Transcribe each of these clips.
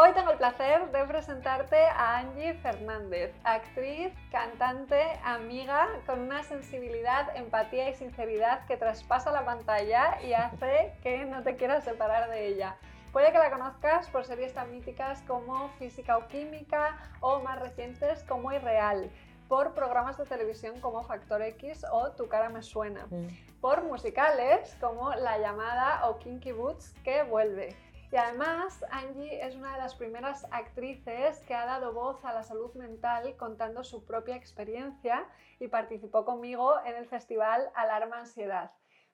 Hoy tengo el placer de presentarte a Angie Fernández, actriz, cantante, amiga, con una sensibilidad, empatía y sinceridad que traspasa la pantalla y hace que no te quieras separar de ella. Puede que la conozcas por series tan míticas como Física o Química o más recientes como Irreal, por programas de televisión como Factor X o Tu cara me suena, mm. por musicales como La llamada o Kinky Boots que vuelve y además, Angie es una de las primeras actrices que ha dado voz a la salud mental contando su propia experiencia y participó conmigo en el festival Alarma Ansiedad.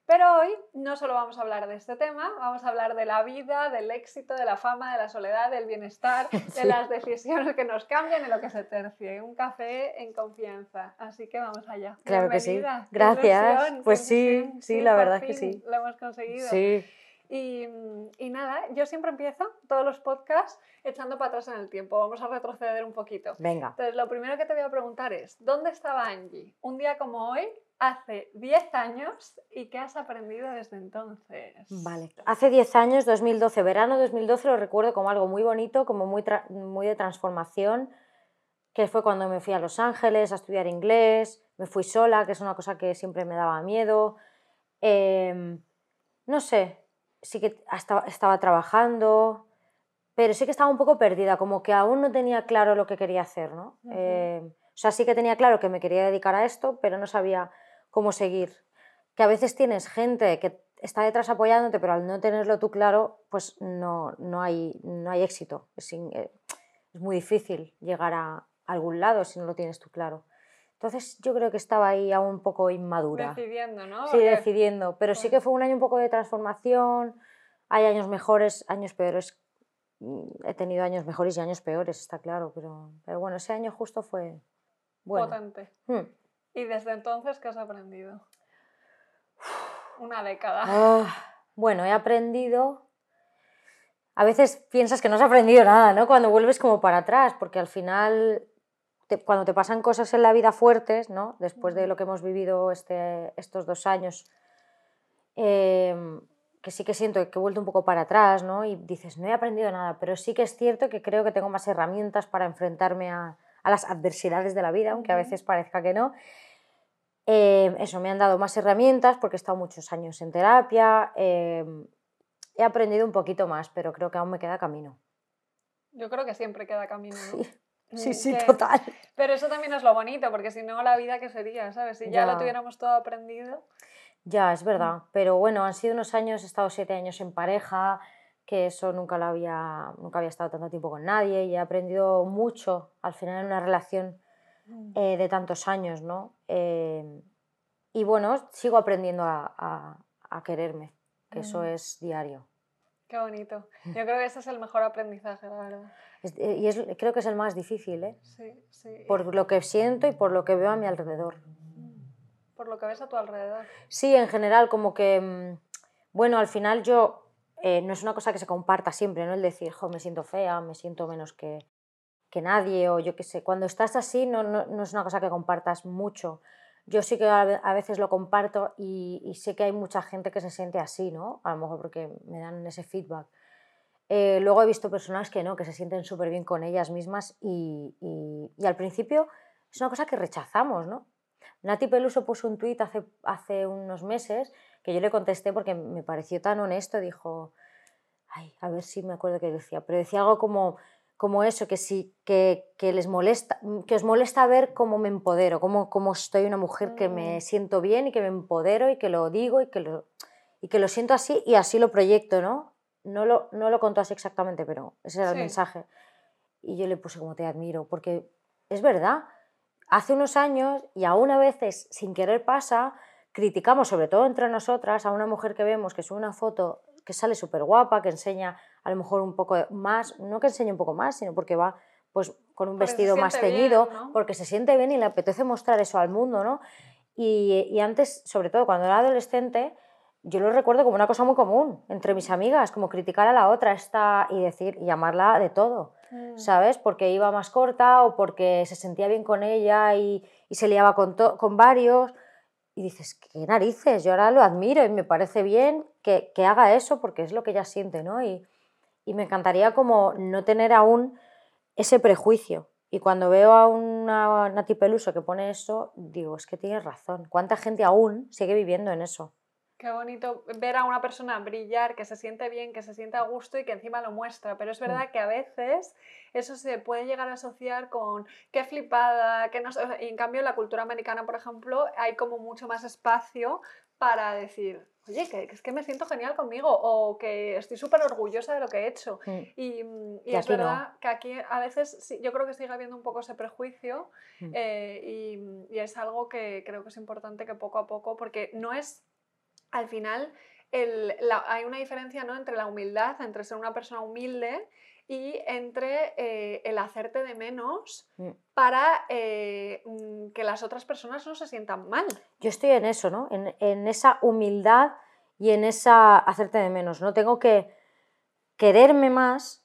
Pero hoy no solo vamos a hablar de este tema, vamos a hablar de la vida, del éxito, de la fama, de la soledad, del bienestar, de las decisiones que nos cambian y lo que se tercie. Un café en confianza. Así que vamos allá. Claro que sí. Gracias. pues sí, sí, la verdad es que sí. Lo hemos conseguido. Sí. Y, y, nada, yo siempre empiezo todos los podcasts echando para atrás en el tiempo. Vamos a retroceder un poquito. Venga. Entonces, lo primero que te voy a preguntar es, ¿dónde estaba Angie un día como hoy, hace 10 años, y qué has aprendido desde entonces? Vale. Hace 10 años, 2012, verano 2012, lo recuerdo como algo muy bonito, como muy, muy de transformación, que fue cuando me fui a Los Ángeles a estudiar inglés, me fui sola, que es una cosa que siempre me daba miedo. Eh, no sé, sí que estaba, trabajando, pero sí que estaba un poco perdida, como que aún no tenía claro lo que quería hacer, ¿no? Eh, o sea, sí que tenía claro que me quería dedicar a esto, pero no sabía cómo seguir. Que a veces tienes gente que está detrás apoyándote, pero al no tenerlo tú claro, pues no, no, hay, no hay éxito. Es, eh, es muy difícil llegar a algún lado si no lo tienes tú claro. Entonces yo creo que estaba ahí aún un poco inmadura. Decidiendo, ¿no? Sí, decidiendo. Pero sí que fue un año un poco de transformación. Hay años mejores, años peores. Mm, he tenido años mejores y años peores, está claro. Pero, pero bueno, ese año justo fue bueno. Potente. Hmm. ¿Y desde entonces qué has aprendido? Una década. Ah, bueno, he aprendido... A veces piensas que no has aprendido nada, ¿no? Cuando vuelves como para atrás, porque al final cuando te pasan cosas en la vida fuertes, ¿no? después de lo que hemos vivido este, estos dos años, em, que sí que siento que he vuelto un poco para atrás, ¿no? y dices, no he aprendido nada, pero sí que es cierto que creo que tengo más herramientas para enfrentarme a, a las adversidades de la vida, aunque a veces parezca que no. Em, eso, me han dado más herramientas porque he estado muchos años en terapia, em, he aprendido un poquito más, pero creo que aún me queda camino. Yo creo que siempre queda camino. ¿no? Sí, sí, total. Pero eso también es lo bonito, porque si no, la vida, ¿qué sería? ¿Sabes? Si ya, lo tuviéramos todo aprendido. Ya, es verdad. Pero bueno, han sido unos años, he estado siete años en pareja, que eso nunca lo había, nunca había estado tanto tiempo con nadie y he aprendido mucho al final en una relación mm. eh, de tantos años, ¿no? Eh, y bueno, sigo aprendiendo a, a, quererme, que eso mm. es diario. Qué bonito. Yo creo que ese es el mejor aprendizaje, la verdad. Eh, y es, creo que es el más difícil, ¿eh? Sí, sí. Por lo que siento y por lo que veo a mi alrededor. Por lo que ves a tu alrededor. Sí, en general, como que, mm, bueno, al final yo, eh, no es una cosa que se comparta siempre, ¿no? El decir, jo, me siento fea, me siento menos que, que nadie, o yo qué sé. Cuando estás así, no, no, no, es una cosa que compartas mucho. Yo sí que a veces lo comparto y, y sé que hay mucha gente que se siente así, ¿no? A lo mejor porque me dan ese feedback. Eh, luego he visto personas que no, que se sienten súper bien con ellas mismas y, y, al principio es una cosa que rechazamos, ¿no? Nati Peluso puso un tuit hace, hace unos meses que yo le contesté porque me pareció tan honesto, dijo, ay, a ver si me acuerdo qué decía, pero decía algo como, como eso, que sí, que, que, les molesta, que os molesta ver cómo me empodero, cómo, cómo estoy una mujer que me mm. siento bien y que me empodero y que lo digo y que lo, y que lo siento así y así lo proyecto, ¿no? No lo, no lo contó así exactamente, pero ese era el mensaje. Y yo le puse como te admiro, porque es verdad, hace unos años y aún a veces sin querer pasa, criticamos, sobre todo entre nosotras, a una mujer que vemos que sube una foto que sale súper guapa, que enseña a lo mejor un poco más, no que enseñe un poco más, sino porque va pues con un Porque vestido más ceñido, ¿no? porque se siente bien y le apetece mostrar eso al mundo, ¿no? Y, y antes, sobre todo cuando era adolescente, yo lo recuerdo como una cosa muy común entre mis amigas, como criticar a la otra esta y decir, y llamarla de todo, Mm. ¿sabes? Porque iba más corta o porque se sentía bien con ella y, y se liaba con, to- con varios. Y dices, qué narices, yo ahora lo admiro y me parece bien que, que haga eso porque es lo que ella siente, ¿no? Y, y me encantaría como no tener aún ese prejuicio. Y cuando veo a una Nati Peluso que pone eso, digo, es que tienes razón. ¿Cuánta gente aún sigue viviendo en eso? Qué bonito ver a una persona brillar, que se siente bien, que se siente a gusto y que encima lo muestra. Pero es verdad que a veces eso se puede llegar a asociar con qué flipada, que no Y en cambio en la cultura americana, por ejemplo, hay como mucho más espacio para decir, oye, que, que es que me siento genial conmigo o que estoy súper orgullosa de lo que he hecho. Mm. Y, mm, y Y es no. verdad que aquí a veces sí, yo creo que sigue habiendo un poco ese prejuicio Mm. eh, y, y es algo que creo que es importante que poco a poco, porque no es, al final, el- la- hay una diferencia ¿no? entre la humildad, entre ser una persona humilde y entre eh, el hacerte de menos Mm. para eh, mm, que las otras personas no se sientan mal. Yo estoy en eso, ¿no? En, en esa humildad y en esa hacerte de menos. No tengo que quererme más,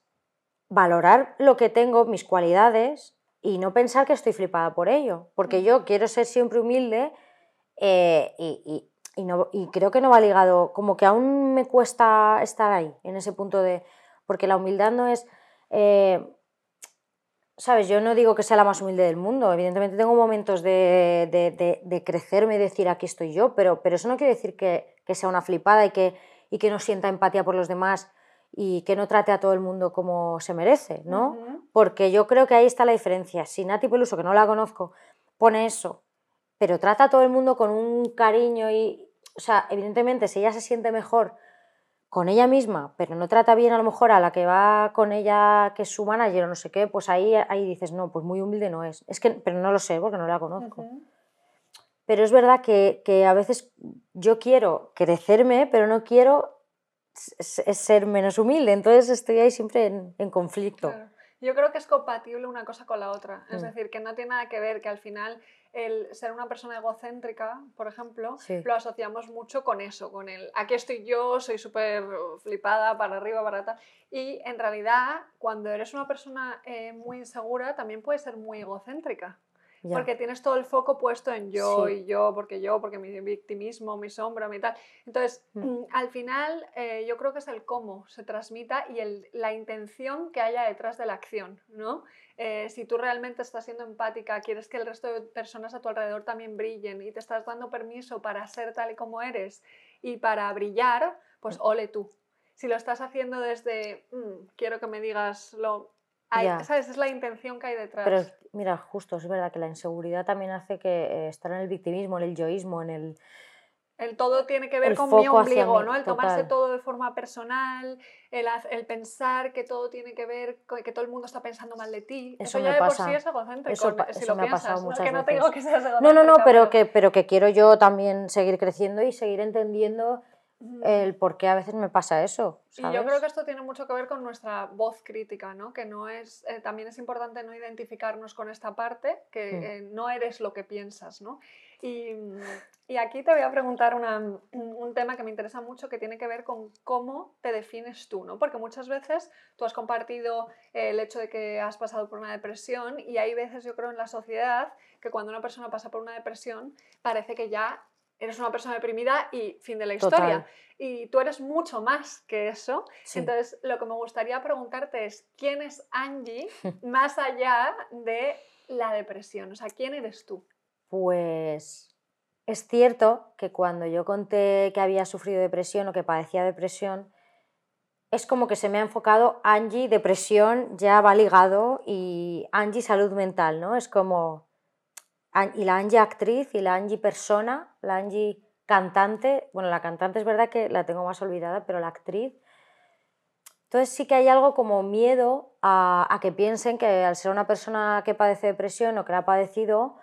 valorar lo que tengo, mis cualidades y no pensar que estoy flipada por ello. Porque Mm. yo quiero ser siempre humilde eh, y, y- y no- y creo que no va ligado, como que aún me cuesta estar ahí, en ese punto de... Porque la humildad no es... eh, ¿Sabes? Yo no digo que sea la más humilde del mundo, evidentemente tengo momentos de, de, de- de crecerme y decir aquí estoy yo, pero, pero eso no quiere decir que, que sea una flipada y que, y que no sienta empatía por los demás y que no trate a todo el mundo como se merece, ¿no? Porque yo creo que ahí está la diferencia. Si Nati Peluso, que no la conozco, pone eso, pero trata a todo el mundo con un cariño y, o sea, evidentemente si ella se siente mejor con ella misma, pero no trata bien a lo mejor a la que va con ella, que es su manager o no sé qué, pues ahí, ahí dices, no, pues muy humilde no es. Es que, pero no lo sé porque no la conozco. Pero es verdad que, que a veces yo quiero crecerme, pero no quiero ser menos humilde. Entonces estoy ahí siempre en, en conflicto. Claro. Yo creo que es compatible una cosa con la otra. Es Mm. decir, que no tiene nada que ver, que al final el ser una persona egocéntrica, por ejemplo, Sí. lo asociamos mucho con eso, con el aquí estoy yo, soy súper flipada, para arriba, para atrás. Y en realidad, cuando eres una persona eh, muy insegura, también puedes ser muy egocéntrica. Porque tienes todo el foco puesto en yo Sí. y yo, porque yo, porque mi victimismo, mi sombra, mi tal. Entonces, Mm. mm, al final, eh, yo creo que es el cómo se transmita y el, la intención que haya detrás de la acción, ¿no? Eh, si tú realmente estás siendo empática, quieres que el resto de personas a tu alrededor también brillen y te estás dando permiso para ser tal y como eres y para brillar, pues Mm. ole tú. Si lo estás haciendo desde, "Mm, quiero que me digas lo... Hay-. ¿Sabes? Es la intención que hay detrás. Pero mira, justo, es verdad que la inseguridad también hace que eh, estar en el victimismo, en el yoísmo, en el... El todo tiene que ver con mi ombligo, ¿no? El tomarse total. todo de forma personal, el, el pensar que todo tiene que ver con que todo el mundo está pensando mal de ti. Eso ya me de por pasa. sí es egocéntrico, Eso si eso lo me ha pasado piensas. ¿no? muchas Que no veces. digo que seas No, no, no, pero que, pero que quiero yo también seguir creciendo y seguir entendiendo. El por qué a veces me pasa eso. Y yo creo que esto tiene mucho que ver con nuestra voz crítica, ¿no? Que no es, eh, también es importante no identificarnos con esta parte, que Mm. eh, no eres lo que piensas, ¿no? Y, mm, y aquí te voy a preguntar una- un tema que me interesa mucho, que tiene que ver con cómo te defines tú, ¿no? Porque muchas veces tú has compartido eh, el hecho de que has pasado por una depresión y hay veces, yo creo, en la sociedad que cuando una persona pasa por una depresión parece que ya eres una persona deprimida y fin de la historia. Total. Y tú eres mucho más que eso. Sí. Entonces, lo que me gustaría preguntarte es, ¿quién es Angie más allá de la depresión? O sea, ¿quién eres tú? Pues es cierto que cuando yo conté que había sufrido depresión o que padecía depresión, es como que se me ha enfocado Angie, depresión, ya va ligado, y Angie, salud mental, ¿no? Es como. Y la Angie actriz y la Angie persona, la Angie cantante. Bueno, la cantante es verdad que la tengo más olvidada, pero la actriz. Entonces sí que hay algo como miedo a, a que piensen que al ser una persona que padece depresión o que la ha padecido,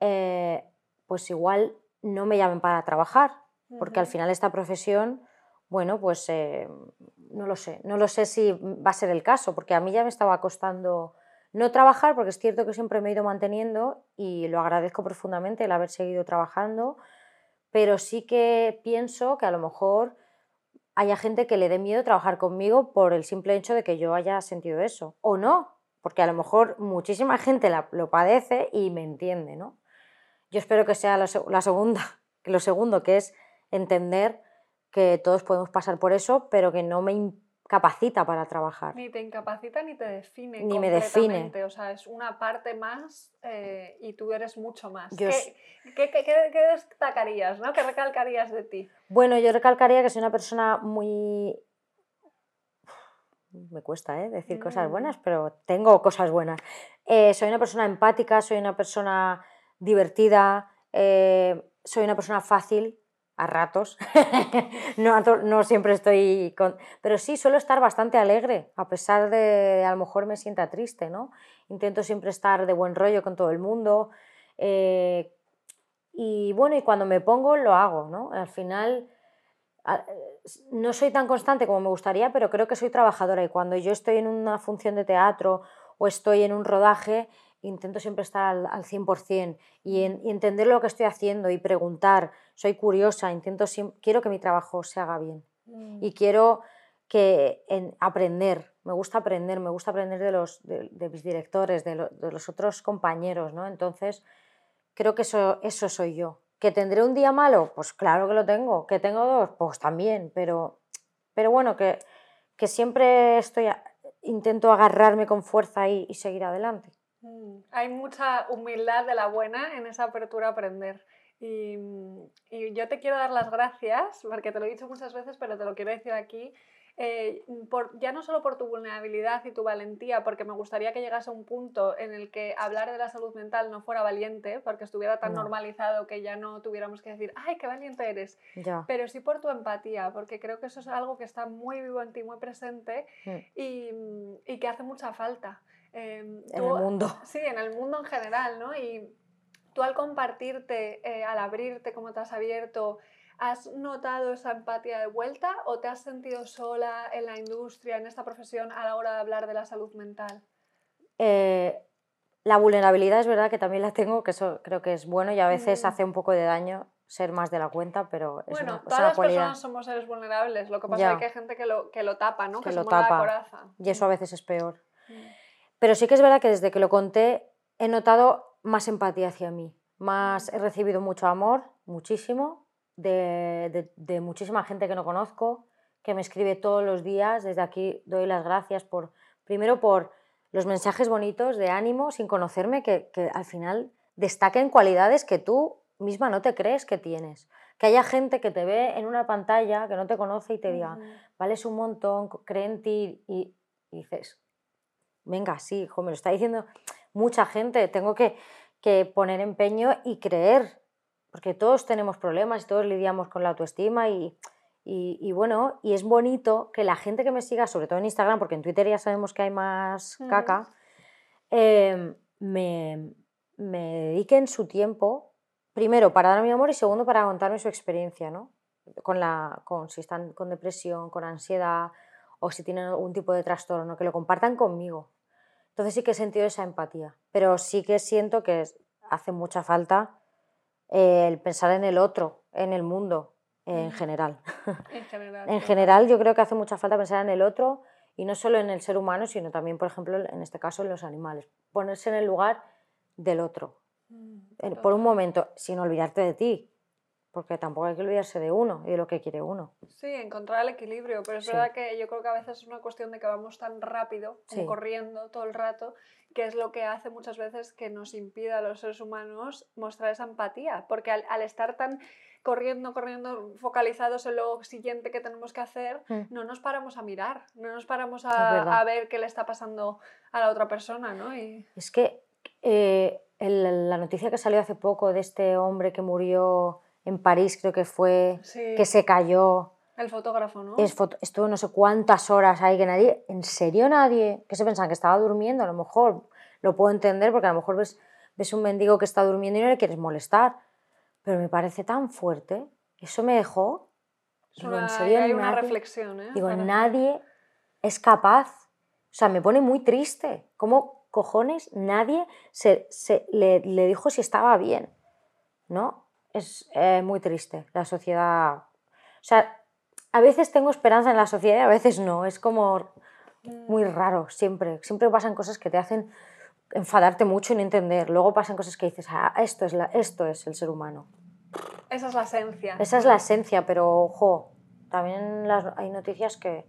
eh, pues igual no me llamen para trabajar, porque al Ujú. final esta profesión, bueno, pues eh, no lo sé, no lo sé si va a ser el caso, porque a mí ya me estaba costando No trabajar, porque es cierto que siempre me he ido manteniendo y lo agradezco profundamente el haber seguido trabajando, pero sí que pienso que a lo mejor haya gente que le dé miedo trabajar conmigo por el simple hecho de que yo haya sentido eso. O no, porque a lo mejor muchísima gente lo padece y me entiende, ¿no? Yo espero que sea la, segunda, lo segundo, que es entender que todos podemos pasar por eso, pero que no me capacita para trabajar. Ni te incapacita ni te define. Ni me define. O sea, es una parte más eh, y tú eres mucho más. ¿Qué, qué, destacarías, ¿no? ¿Qué recalcarías de ti? Bueno, yo recalcaría que soy una persona muy... Me cuesta ¿eh? decir cosas mm. buenas, pero tengo cosas buenas. Eh, soy una persona empática, soy una persona divertida, soy una persona fácil a ratos, no, no, siempre estoy con... Pero sí, suelo estar bastante alegre, a pesar de, a lo mejor me sienta triste, ¿no? Intento siempre estar de buen rollo con todo el mundo. Eh, y bueno, y cuando me pongo lo hago, ¿no? Al final no soy tan constante como me gustaría, pero creo que soy trabajadora y cuando yo estoy en una función de teatro o estoy en un rodaje, intento siempre estar al, al 100% y, y, entender lo que estoy haciendo y preguntar. Soy curiosa, intento, quiero que mi trabajo se haga bien mm. y quiero que en, aprender. Me gusta aprender, me gusta aprender de, los, de, mis directores, de, de, los otros compañeros, ¿no? Entonces, creo que eso, eso soy yo. ¿Que tendré un día malo? Pues claro que lo tengo. ¿Que tengo dos? Pues también, pero, pero bueno, que, que siempre estoy, intento agarrarme con fuerza y, y seguir adelante. Mm, hay mucha humildad de la buena en esa apertura a aprender. Y, y, yo te quiero dar las gracias, porque te lo he dicho muchas veces, pero te lo quiero decir aquí, eh, por, ya no solo por tu vulnerabilidad y tu valentía, porque me gustaría que llegase a un punto en el que hablar de la salud mental no fuera valiente, porque estuviera tan normalizado que ya no tuviéramos que decir, ay, qué valiente eres, pero sí por tu empatía, porque creo que eso es algo que está muy vivo en ti, muy presente mm. y, y que hace mucha falta. Em, en el mundo. Sí, en el mundo en general, ¿no? Y tú al compartirte, eh, al abrirte como te has abierto, ¿has notado esa empatía de vuelta o te has sentido sola en la industria, en esta profesión, a la hora de hablar de la salud mental? Eh, la vulnerabilidad es verdad que también la tengo, que eso creo que es bueno y a veces hace un poco de daño ser más de la cuenta, pero es bueno, una, todas las personas somos seres vulnerables, lo que pasa es que hay gente que lo, que lo tapa, ¿no? Que, lo tapa. Y eso a veces es peor. Mm. Pero sí que es verdad que desde que lo conté he notado más empatía hacia mí, más he recibido mucho amor, muchísimo, de, de, muchísima gente que no conozco, que me escribe todos los días. Desde aquí doy las gracias por, primero por los mensajes bonitos de ánimo sin conocerme, que, que al final destaquen cualidades que tú misma no te crees que tienes. Que haya gente que te ve en una pantalla, que no te conoce y te diga, vales un montón, cree en ti y, y dices, venga, sí, hijo, me lo está diciendo mucha gente, tengo que, poner empeño y creer, porque todos tenemos problemas y todos lidiamos con la autoestima y, bueno, y es bonito que la gente que me siga, sobre todo en Instagram, porque en Twitter ya sabemos que hay más caca, em, me, me dediquen su tiempo, primero para dar mi amor y segundo para contarme su experiencia, ¿no? Con la, con, si están con depresión, con ansiedad o si tienen algún tipo de trastorno, que lo compartan conmigo. Entonces sí que he sentido esa empatía, pero sí que siento que hace mucha falta eh, el pensar en el otro, en el mundo, en general. En general. en general yo creo que hace mucha falta pensar en el otro y no solo en el ser humano, sino también, por ejemplo, en este caso en los animales. Ponerse en el lugar del otro, mm, por un momento, sin olvidarte de ti, porque tampoco hay que olvidarse de uno y de lo que quiere uno. Sí, encontrar el equilibrio, pero es verdad que yo creo que a veces es una cuestión de que vamos tan rápido, corriendo todo el rato, que es lo que hace muchas veces que nos impida a los seres humanos mostrar esa empatía, porque al, estar tan corriendo, corriendo, focalizados en lo siguiente que tenemos que hacer, mm. no nos paramos a mirar, no nos paramos a, a, ver qué le está pasando a la otra persona, ¿no? Y... Es que eh, la noticia que salió hace poco de este hombre que murió en París creo que fue, que se cayó. El fotógrafo, ¿no? estuvo no sé cuántas horas ahí que nadie, ¿en serio nadie? Que se pensaban que estaba durmiendo, a lo mejor lo puedo entender porque a lo mejor ves, ves un mendigo que está durmiendo y no le quieres molestar, pero me parece tan fuerte, eso me dejó... Digo, ¿en serio hay una reflexión, ¿eh? Digo, nadie es capaz, o sea, me pone muy triste, ¿cómo cojones nadie se, le, dijo si estaba bien? ¿No? Es eh, muy triste la sociedad. O sea, a veces tengo esperanza en la sociedad y a veces no. Es como muy raro, siempre. Siempre pasan cosas que te hacen enfadarte mucho y no entender. Luego pasan cosas que dices, ah, esto es, la, esto es el ser humano. Esa es la esencia. Esa es la esencia, pero ojo, también hay noticias que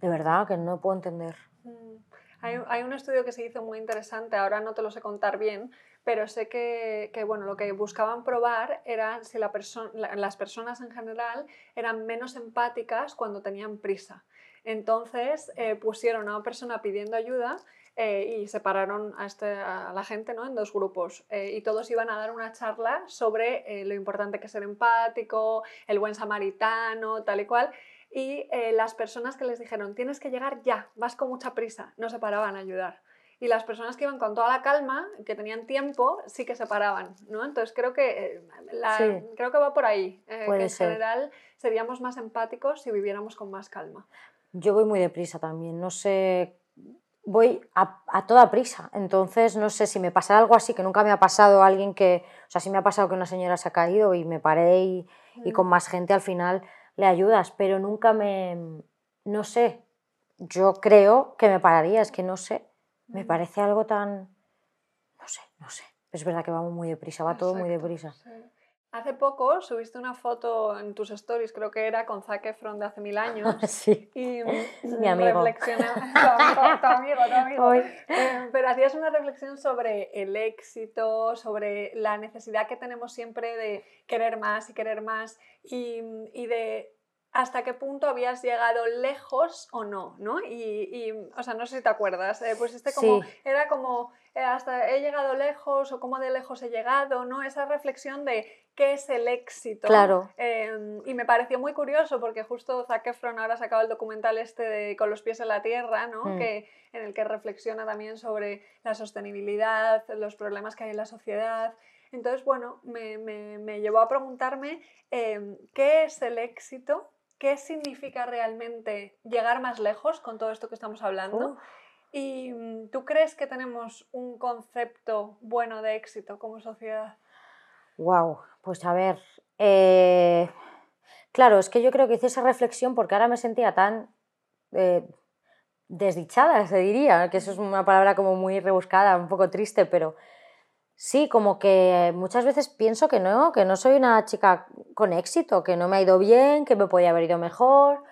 de verdad que no puedo entender. Mm. Hay, hay, un estudio que se hizo muy interesante, ahora no te lo sé contar bien, pero sé que, bueno, lo que buscaban probar era si la las personas en general eran menos empáticas cuando tenían prisa. Entonces eh, pusieron a una persona pidiendo ayuda eh, y separaron a, este, a, la gente ¿no? en dos grupos eh, y todos iban a dar una charla sobre lo importante que es ser empático, el buen samaritano, tal y cual. Y las personas que les dijeron, tienes que llegar ya, vas con mucha prisa, no se paraban a ayudar. Y las personas que iban con toda la calma, que tenían tiempo, sí que se paraban. ¿no? Entonces creo que, creo que va por ahí. que en general seríamos más empáticos si viviéramos con más calma. Yo voy muy deprisa también, no sé, voy a, toda prisa, entonces no sé si me pasa algo así, que nunca me ha pasado alguien que, o sea, sí me ha pasado que una señora se ha caído y me paré y, con mm. más gente al final le ayudas, pero nunca me, no sé, yo creo que me pararía, es que no sé, me mm. parece algo tan, no sé, no sé, es verdad que vamos muy deprisa, va todo muy deprisa. Hace poco subiste una foto en tus stories, creo que era con Zac Efron de hace mil años. Sí. Y mi amigo. tu amigo, tu amigo, eh, pero hacías una reflexión sobre el éxito, sobre la necesidad que tenemos siempre de querer más y querer más y, y de hasta qué punto habías llegado lejos o no, ¿no? Y, o sea, no sé si te acuerdas, eh, pues este como, era como, eh, hasta he llegado lejos o cómo de lejos he llegado, ¿no? Esa reflexión de qué es el éxito. Claro. Em, y me pareció muy curioso porque justo Zac Efron ahora ha sacado el documental este de Con los pies en la tierra, ¿no? Mm. Que, en el que reflexiona también sobre la sostenibilidad, los problemas que hay en la sociedad. Entonces, bueno, me, me, llevó a preguntarme em, qué es el éxito qué significa realmente llegar más lejos con todo esto que estamos hablando. ¿Y mm, tú crees que tenemos un concepto bueno de éxito como sociedad? Wow, pues a ver, eh, claro, es que yo creo que hice esa reflexión porque ahora me sentía tan eh, desdichada, se diría, que eso es una palabra como muy rebuscada, un poco triste, pero Sí, como que muchas veces pienso que no, que no soy una chica con éxito, que no me ha ido bien, que me podía haber ido mejor.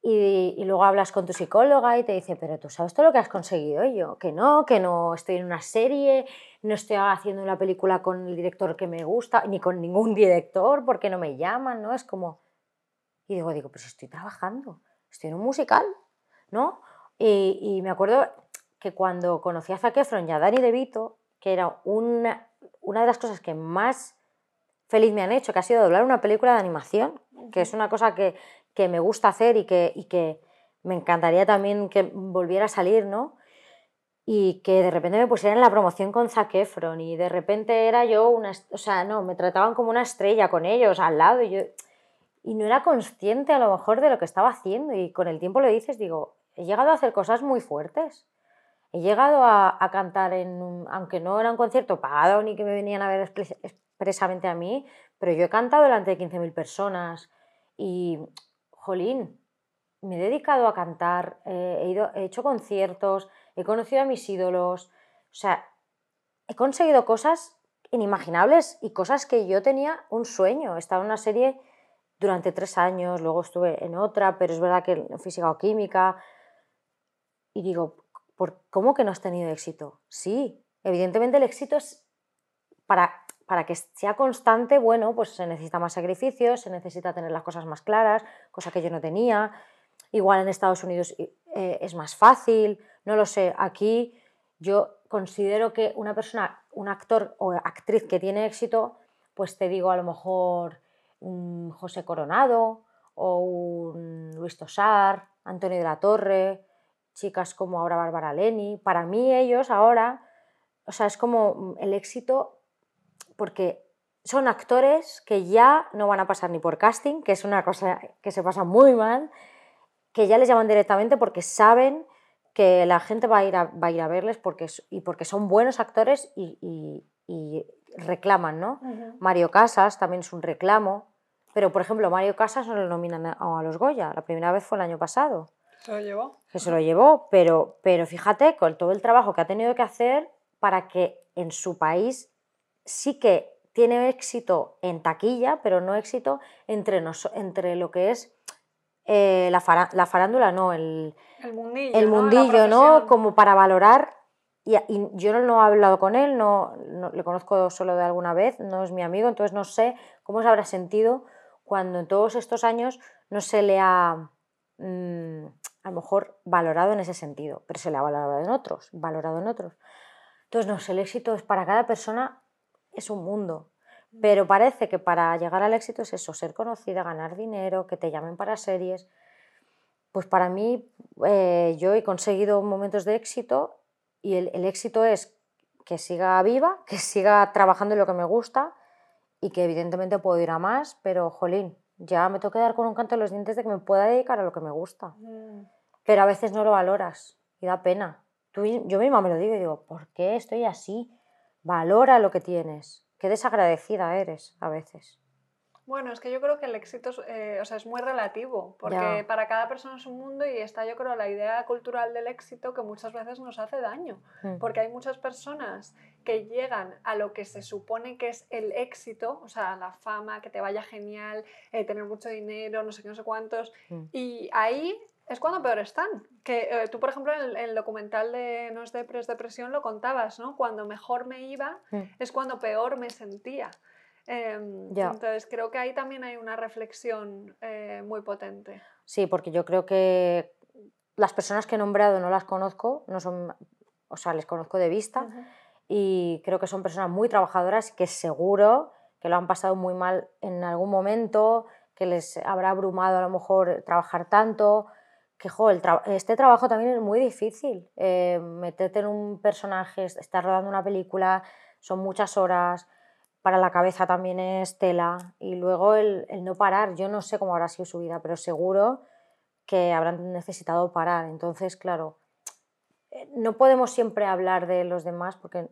Y, luego hablas con tu psicóloga y te dice, pero tú sabes todo lo que has conseguido. Y yo, que no, que no estoy en una serie, no estoy haciendo una película con el director que me gusta, ni con ningún director, porque no me llaman, ¿no? Es como... Y digo, digo, pues estoy trabajando, estoy en un musical, ¿no? Y, me acuerdo que cuando conocí a Zac Efron y a DeVito, que era una, una de las cosas que más feliz me han hecho, que ha sido doblar una película de animación, que es una cosa que, que me gusta hacer y que, y que, me encantaría también que volviera a salir, ¿no? Y que de repente me pusieran en la promoción con Zac Efron y de repente era yo una... O sea, no, me trataban como una estrella con ellos al lado y yo... Y no era consciente a lo mejor de lo que estaba haciendo y con el tiempo lo dices, digo, he llegado a hacer cosas muy fuertes. He llegado a, cantar en, aunque no era un concierto pagado ni que me venían a ver expresamente a mí, pero yo he cantado delante de 15.000 personas y, jolín, me he dedicado a cantar, eh, he, hecho conciertos, he conocido a mis ídolos, o sea, he conseguido cosas inimaginables y cosas que yo tenía un sueño. Estaba en una serie durante tres años, luego estuve en otra, pero es verdad que física o química. Y digo, ¿cómo que no has tenido éxito? Sí, evidentemente el éxito es para, para que sea constante, bueno, pues se necesita más sacrificios, se necesita tener las cosas más claras, cosa que yo no tenía. Igual en Estados Unidos eh, es más fácil, no lo sé. Aquí yo considero que una persona, un actor o actriz que tiene éxito, pues te digo a lo mejor un José Coronado o un Luis Tosar, Antonio de la Torre, chicas como ahora Bárbara Leni. Para mí ellos ahora, o sea, es como mm, el éxito porque son actores que ya no van a pasar ni por casting, que es una cosa que se pasa muy mal, que ya les llaman directamente porque saben que la gente va a ir a, va a, ir a verles porque, y porque son buenos actores y, y, y reclaman, ¿no? Mario Casas también es un reclamo, pero por ejemplo Mario Casas no lo nominan a, los Goya, la primera vez fue el año pasado. ¿Se lo llevó? Que se lo llevó, pero, pero fíjate con todo el trabajo que ha tenido que hacer para que en su país sí que tiene éxito en taquilla, pero no éxito entre, entre lo que es eh, la, farándula, no, el, el mundillo, el mundillo ¿no? Como para valorar. Y, yo no, no, he hablado con él, no, le conozco solo de alguna vez, no es mi amigo, entonces no sé cómo se habrá sentido cuando en todos estos años no se le ha mm, a lo mejor valorado en ese sentido, pero se le ha valorado en otros, valorado en otros. Entonces, no sé, el éxito es para cada persona es un mundo. Pero parece que para llegar al éxito es eso, ser conocida, ganar dinero, que te llamen para series. Pues para mí, eh, yo he conseguido momentos de éxito y el, el, éxito es que siga viva, que siga trabajando en lo que me gusta y que evidentemente puedo ir a más, pero jolín, ya me tengo que dar con un canto en los dientes de que me pueda dedicar a lo que me gusta. Mm. Pero a veces no lo valoras y da pena. Tú, yo misma me lo digo y digo, ¿por qué estoy así? Valora lo que tienes. Qué desagradecida eres a veces. Bueno, es que yo creo que el éxito eh, o sea, es muy relativo, porque para cada persona es un mundo y está yo creo la idea cultural del éxito que muchas veces nos hace daño, mm. porque hay muchas personas que llegan a lo que se supone que es el éxito, o sea, la fama, que te vaya genial, eh, tener mucho dinero, no sé qué, no sé cuántos, mm. y ahí es cuando peor están. Que eh, tú, por ejemplo, en el, documental de No es Depres, Depresión lo contabas, ¿no? Cuando mejor me iba mm. es cuando peor me sentía. Em, entonces, creo que ahí también hay una reflexión eh, muy potente. Sí, porque yo creo que las personas que he nombrado no las conozco, no son, o sea, les conozco de vista y creo que son personas muy trabajadoras que seguro que lo han pasado muy mal en algún momento, que les habrá abrumado a lo mejor trabajar tanto, que este trabajo también es muy difícil. Eh, meterte en un personaje, estar rodando una película, son muchas horas, para la cabeza también es tela. Y luego el, no parar, yo no sé cómo habrá sido su vida, pero seguro que habrán necesitado parar. Entonces, claro, no podemos siempre hablar de los demás porque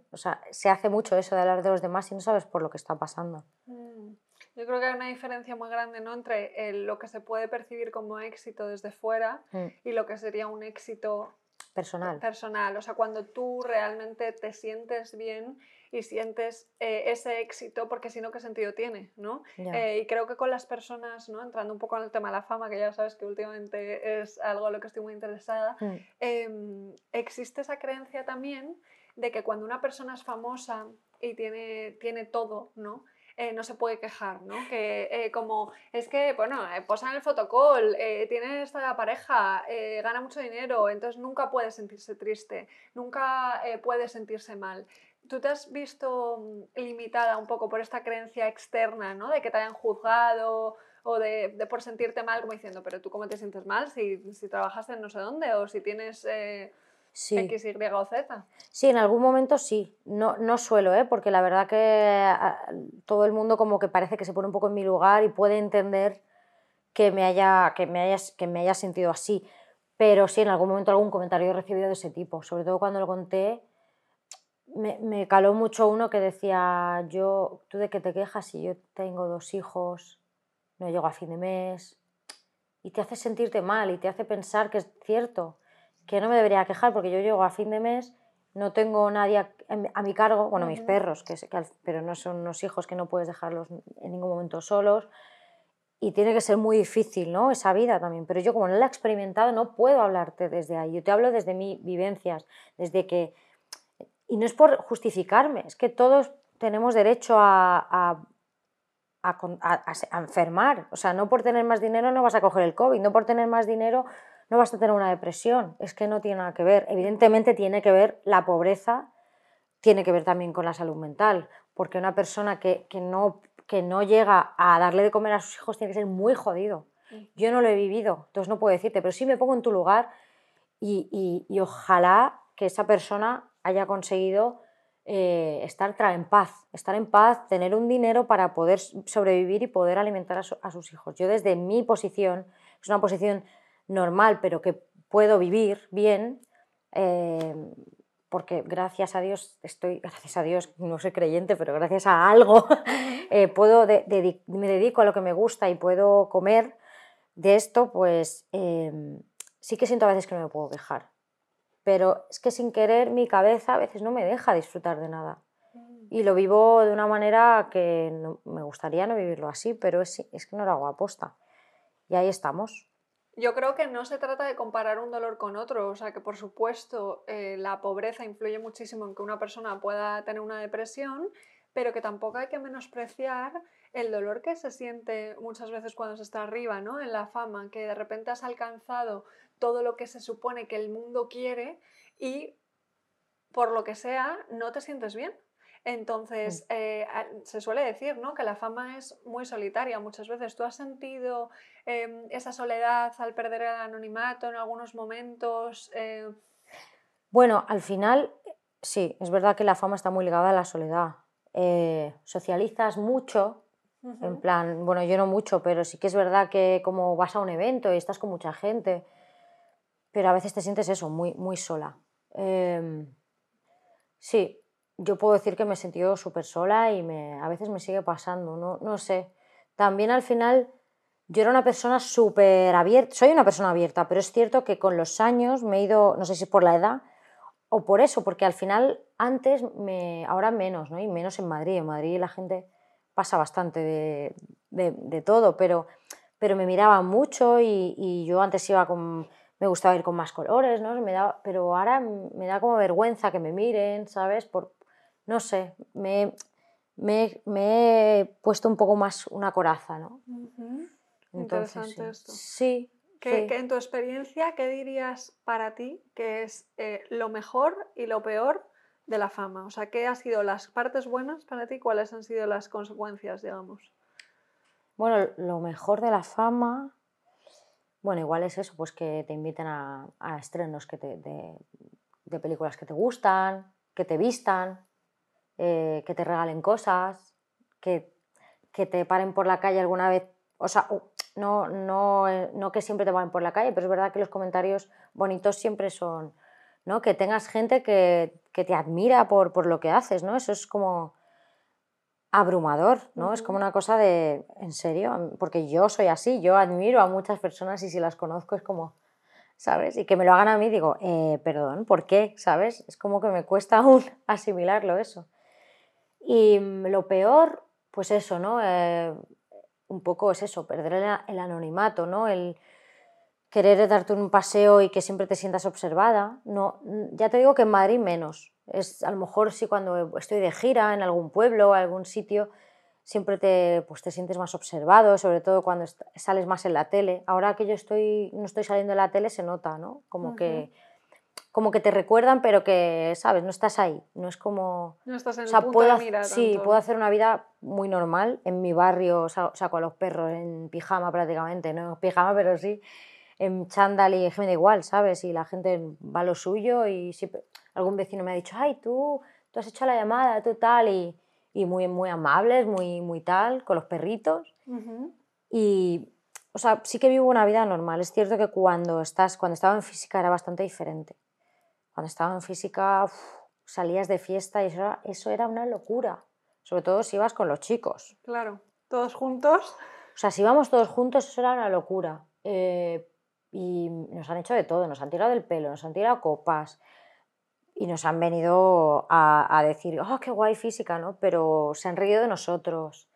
se hace mucho eso de hablar de los demás y no sabes por lo que está pasando. Mm. Yo creo que hay una diferencia muy grande ¿no? entre lo que se puede percibir como éxito desde fuera mm. y lo que sería un éxito personal. personal. O sea, cuando tú realmente te sientes bien y sientes eh, ese éxito, porque si no, ¿qué sentido tiene? ¿no? Eh, y creo que con las personas, ¿no? entrando un poco en el tema de la fama, que ya sabes que últimamente es algo a lo que estoy muy interesada, mm. em, existe esa creencia también de que cuando una persona es famosa y tiene, tiene todo, ¿no? Eh, no se puede quejar, ¿no? Que eh, como es que, bueno, eh, posa en el fotocall, tiene esta pareja, gana mucho dinero, entonces nunca puede sentirse triste, nunca puede sentirse mal. ¿Tú te has visto mm, limitada un poco por esta creencia externa, ¿no? De que te hayan juzgado o de, por sentirte mal, como diciendo, pero tú cómo te sientes mal si, si trabajas en no sé dónde o si tienes sí. X, Y o Z. Sí, en algún momento sí. No, no suelo, ¿eh? porque la verdad que ah, todo el mundo como que parece que se pone un poco en mi lugar y puede entender que me haya, que me haya, que me haya sentido así. Pero sí, en algún momento algún comentario he recibido de ese tipo. Sobre todo cuando lo conté, me, me caló mucho uno que decía, yo, tú de qué te quejas si yo tengo dos hijos, no llego a fin de mes, y te hace sentirte mal y te hace pensar que es cierto que no me debería quejar porque yo llego a fin de mes, no tengo nadie a, mi cargo, bueno, mis perros, que, pero no son unos hijos que no puedes dejarlos en ningún momento solos. Y tiene que ser muy difícil, ¿no? Esa vida también. Pero yo como no la he experimentado, no puedo hablarte desde ahí. Yo te hablo desde mis vivencias, desde que... Y no es por justificarme, es que todos tenemos derecho a, a, a, enfermar. O sea, no por tener más dinero no vas a coger el COVID, no por tener más dinero no vas a tener una depresión, es que no tiene nada que ver. Evidentemente tiene que ver la pobreza, tiene que ver también con la salud mental, porque una persona que, no, que no llega a darle de comer a sus hijos tiene que ser muy jodido. Yo no lo he vivido, entonces no puedo decirte, pero sí me pongo en tu lugar y, ojalá que esa persona haya conseguido eh, estar en paz, estar en paz, tener un dinero para poder sobrevivir y poder alimentar a, sus hijos. Yo desde mi posición, es una posición normal, pero que puedo vivir bien, Em, porque gracias a Dios estoy, gracias a Dios, no soy creyente, pero gracias a algo, eh, puedo me dedico a lo que me gusta y puedo comer de esto, pues sí que siento a veces que no me puedo quejar. Pero es que sin querer mi cabeza a veces no me deja disfrutar de nada. Mm. Y lo vivo de una manera que me gustaría no vivirlo así, pero es, es que no lo hago aposta. Y ahí estamos. Yo creo que no se trata de comparar un dolor con otro, o sea que por supuesto eh, la pobreza influye muchísimo en que una persona pueda tener una depresión, pero que tampoco hay que menospreciar el dolor que se siente muchas veces cuando se está arriba, ¿no? En la fama, que de repente has alcanzado todo lo que se supone que el mundo quiere y por lo que sea no te sientes bien. Entonces, mm. eh, se suele decir ¿no? que la fama es muy solitaria muchas veces. ¿Tú has sentido em, esa soledad al perder el anonimato en algunos momentos? Eh? Bueno, al final, sí, es verdad que la fama está muy ligada a la soledad. Eh, socializas mucho, en plan, bueno, yo no mucho, pero sí que es verdad que como vas a un evento y estás con mucha gente, pero a veces te sientes eso, muy, muy sola. Em, sí, yo puedo decir que me he sentido súper sola y me, a veces me sigue pasando, no, no sé. También al final yo era una persona súper abierta, soy una persona abierta, pero es cierto que con los años me he ido, no sé si por la edad o por eso, porque al final antes, me, ahora menos, ¿no? Y menos en Madrid. En Madrid la gente pasa bastante de, de, de todo, pero, pero me miraba mucho y, y, yo antes iba con, me gustaba ir con más colores, ¿no? Me da, pero ahora me da como vergüenza que me miren, ¿sabes? Por, no sé, me, me, he puesto un poco más una coraza, ¿no? Interesante esto. Sí. ¿Qué, en tu experiencia, ¿qué dirías para ti que es eh, lo mejor y lo peor de la fama? O sea, ¿qué han sido las partes buenas para ti? ¿Cuáles han sido las consecuencias, digamos? Bueno, lo mejor de la fama, bueno, igual es eso, pues que te inviten a, estrenos que de, de películas que te gustan, que te vistan, eh, que te regalen cosas, que, que, te paren por la calle alguna vez. O sea, no, no, eh, no que siempre te paren por la calle, pero es verdad que los comentarios bonitos siempre son, ¿no? Que tengas gente que, que te admira por, por, lo que haces, ¿no? Eso es como abrumador, ¿no? Es como una cosa de, en serio, porque yo soy así, yo admiro a muchas personas y si las conozco es como, ¿sabes? Y que me lo hagan a mí, digo, eh, perdón, ¿por qué? ¿Sabes? Es como que me cuesta aún asimilarlo eso. Y mm, lo peor, pues eso, ¿no? Eh, un poco es eso, perder el, anonimato, ¿no? El querer darte un paseo y que siempre te sientas observada. No, ya te digo que en Madrid menos. Es, a lo mejor sí cuando estoy de gira en algún pueblo o algún sitio, siempre te, pues te sientes más observado, sobre todo cuando sales más en la tele. Ahora que yo estoy, no estoy saliendo en la tele se nota, ¿no? Como que como que te recuerdan, pero que, ¿sabes? No estás ahí. No es como... No estás en o sea, el punto puedo, de Sí, puedo hacer una vida muy normal. En mi barrio saco a los perros en pijama prácticamente, no en pijama, pero sí en chándal y me da igual, ¿sabes? Y la gente va a lo suyo y siempre... Algún vecino me ha dicho, ay, tú, tú has hecho la llamada, tú tal, y, y muy, muy amables, muy, muy tal, con los perritos. Y, o sea, sí que vivo una vida normal. Es cierto que cuando, estás, cuando estaba en física era bastante diferente cuando estaba en física salías de fiesta y eso era, una locura. Sobre todo si ibas con los chicos. Claro, todos juntos. O sea, si íbamos todos juntos, eso era una locura. Eh, y nos han hecho de todo, nos han tirado del pelo, nos han tirado copas y nos han venido a, decir, oh, qué guay física, ¿no? Pero se han reído de nosotros.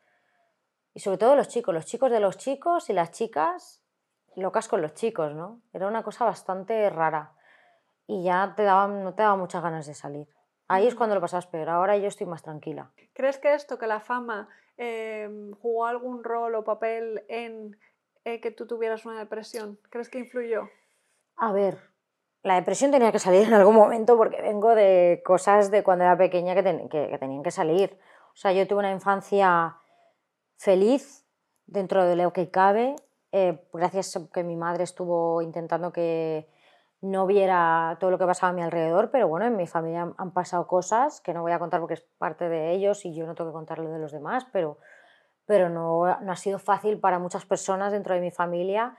Y sobre todo los chicos, los chicos de los chicos y las chicas locas con los chicos, ¿no? Era una cosa bastante rara y ya te daban, no te daba muchas ganas de salir. Ahí es cuando lo pasabas peor, ahora yo estoy más tranquila. ¿Crees que esto, que la fama em, jugó algún rol o papel en eh, que tú tuvieras una depresión? ¿Crees que influyó? A ver, la depresión tenía que salir en algún momento porque vengo de cosas de cuando era pequeña que, que, tenían que salir. O sea, yo tuve una infancia feliz dentro de lo que cabe, eh, gracias a que mi madre estuvo intentando que no viera todo lo que pasaba a mi alrededor, pero bueno, en mi familia han pasado cosas que no voy a contar porque es parte de ellos y yo no tengo que contarlo de los demás, pero, pero no, no ha sido fácil para muchas personas dentro de mi familia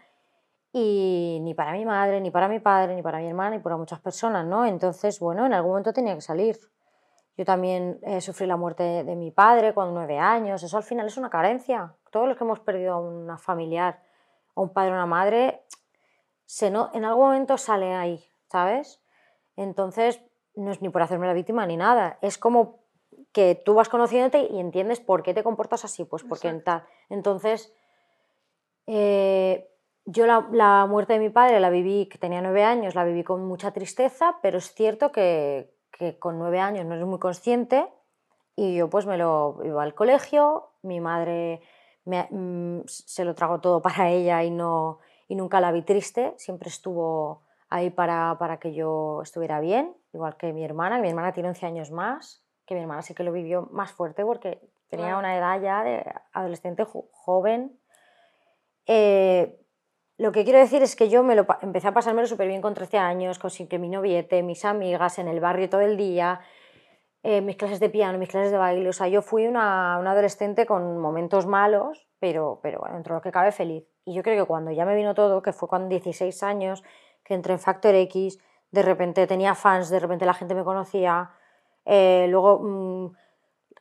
y ni para mi madre, ni para mi padre, ni para mi hermana, ni para muchas personas, ¿no? Entonces, bueno, en algún momento tenía que salir. Yo también eh, sufrí la muerte de mi padre cuando nueve años, eso al final es una carencia. Todos los que hemos perdido a una familiar, a un padre o una madre, se no, en algún momento sale ahí, ¿sabes? Entonces, no es ni por hacerme la víctima ni nada, es como que tú vas conociéndote y entiendes por qué te comportas así, pues porque en tal. Entonces, eh, yo la, muerte de mi padre la viví, que tenía nueve años, la viví con mucha tristeza, pero es cierto que, con nueve años no eres muy consciente y yo pues me lo iba al colegio, mi madre mm, se lo trago todo para ella y, no, y nunca la vi triste, siempre estuvo ahí para, para que yo estuviera bien, igual que mi hermana, mi hermana tiene 11 años más, que mi hermana sí que lo vivió más fuerte porque tenía una edad ya de adolescente joven. Eh, lo que quiero decir es que yo me lo empecé a pasármelo súper bien con 13 años, con que mi noviete, mis amigas, en el barrio todo el día, eh, mis clases de piano, mis clases de baile. O sea, yo fui una, adolescente con momentos malos, pero, pero dentro de lo que cabe feliz. Y yo creo que cuando ya me vino todo, que fue cuando 16 años, que entré en Factor X, de repente tenía fans, de repente la gente me conocía, eh, luego mm,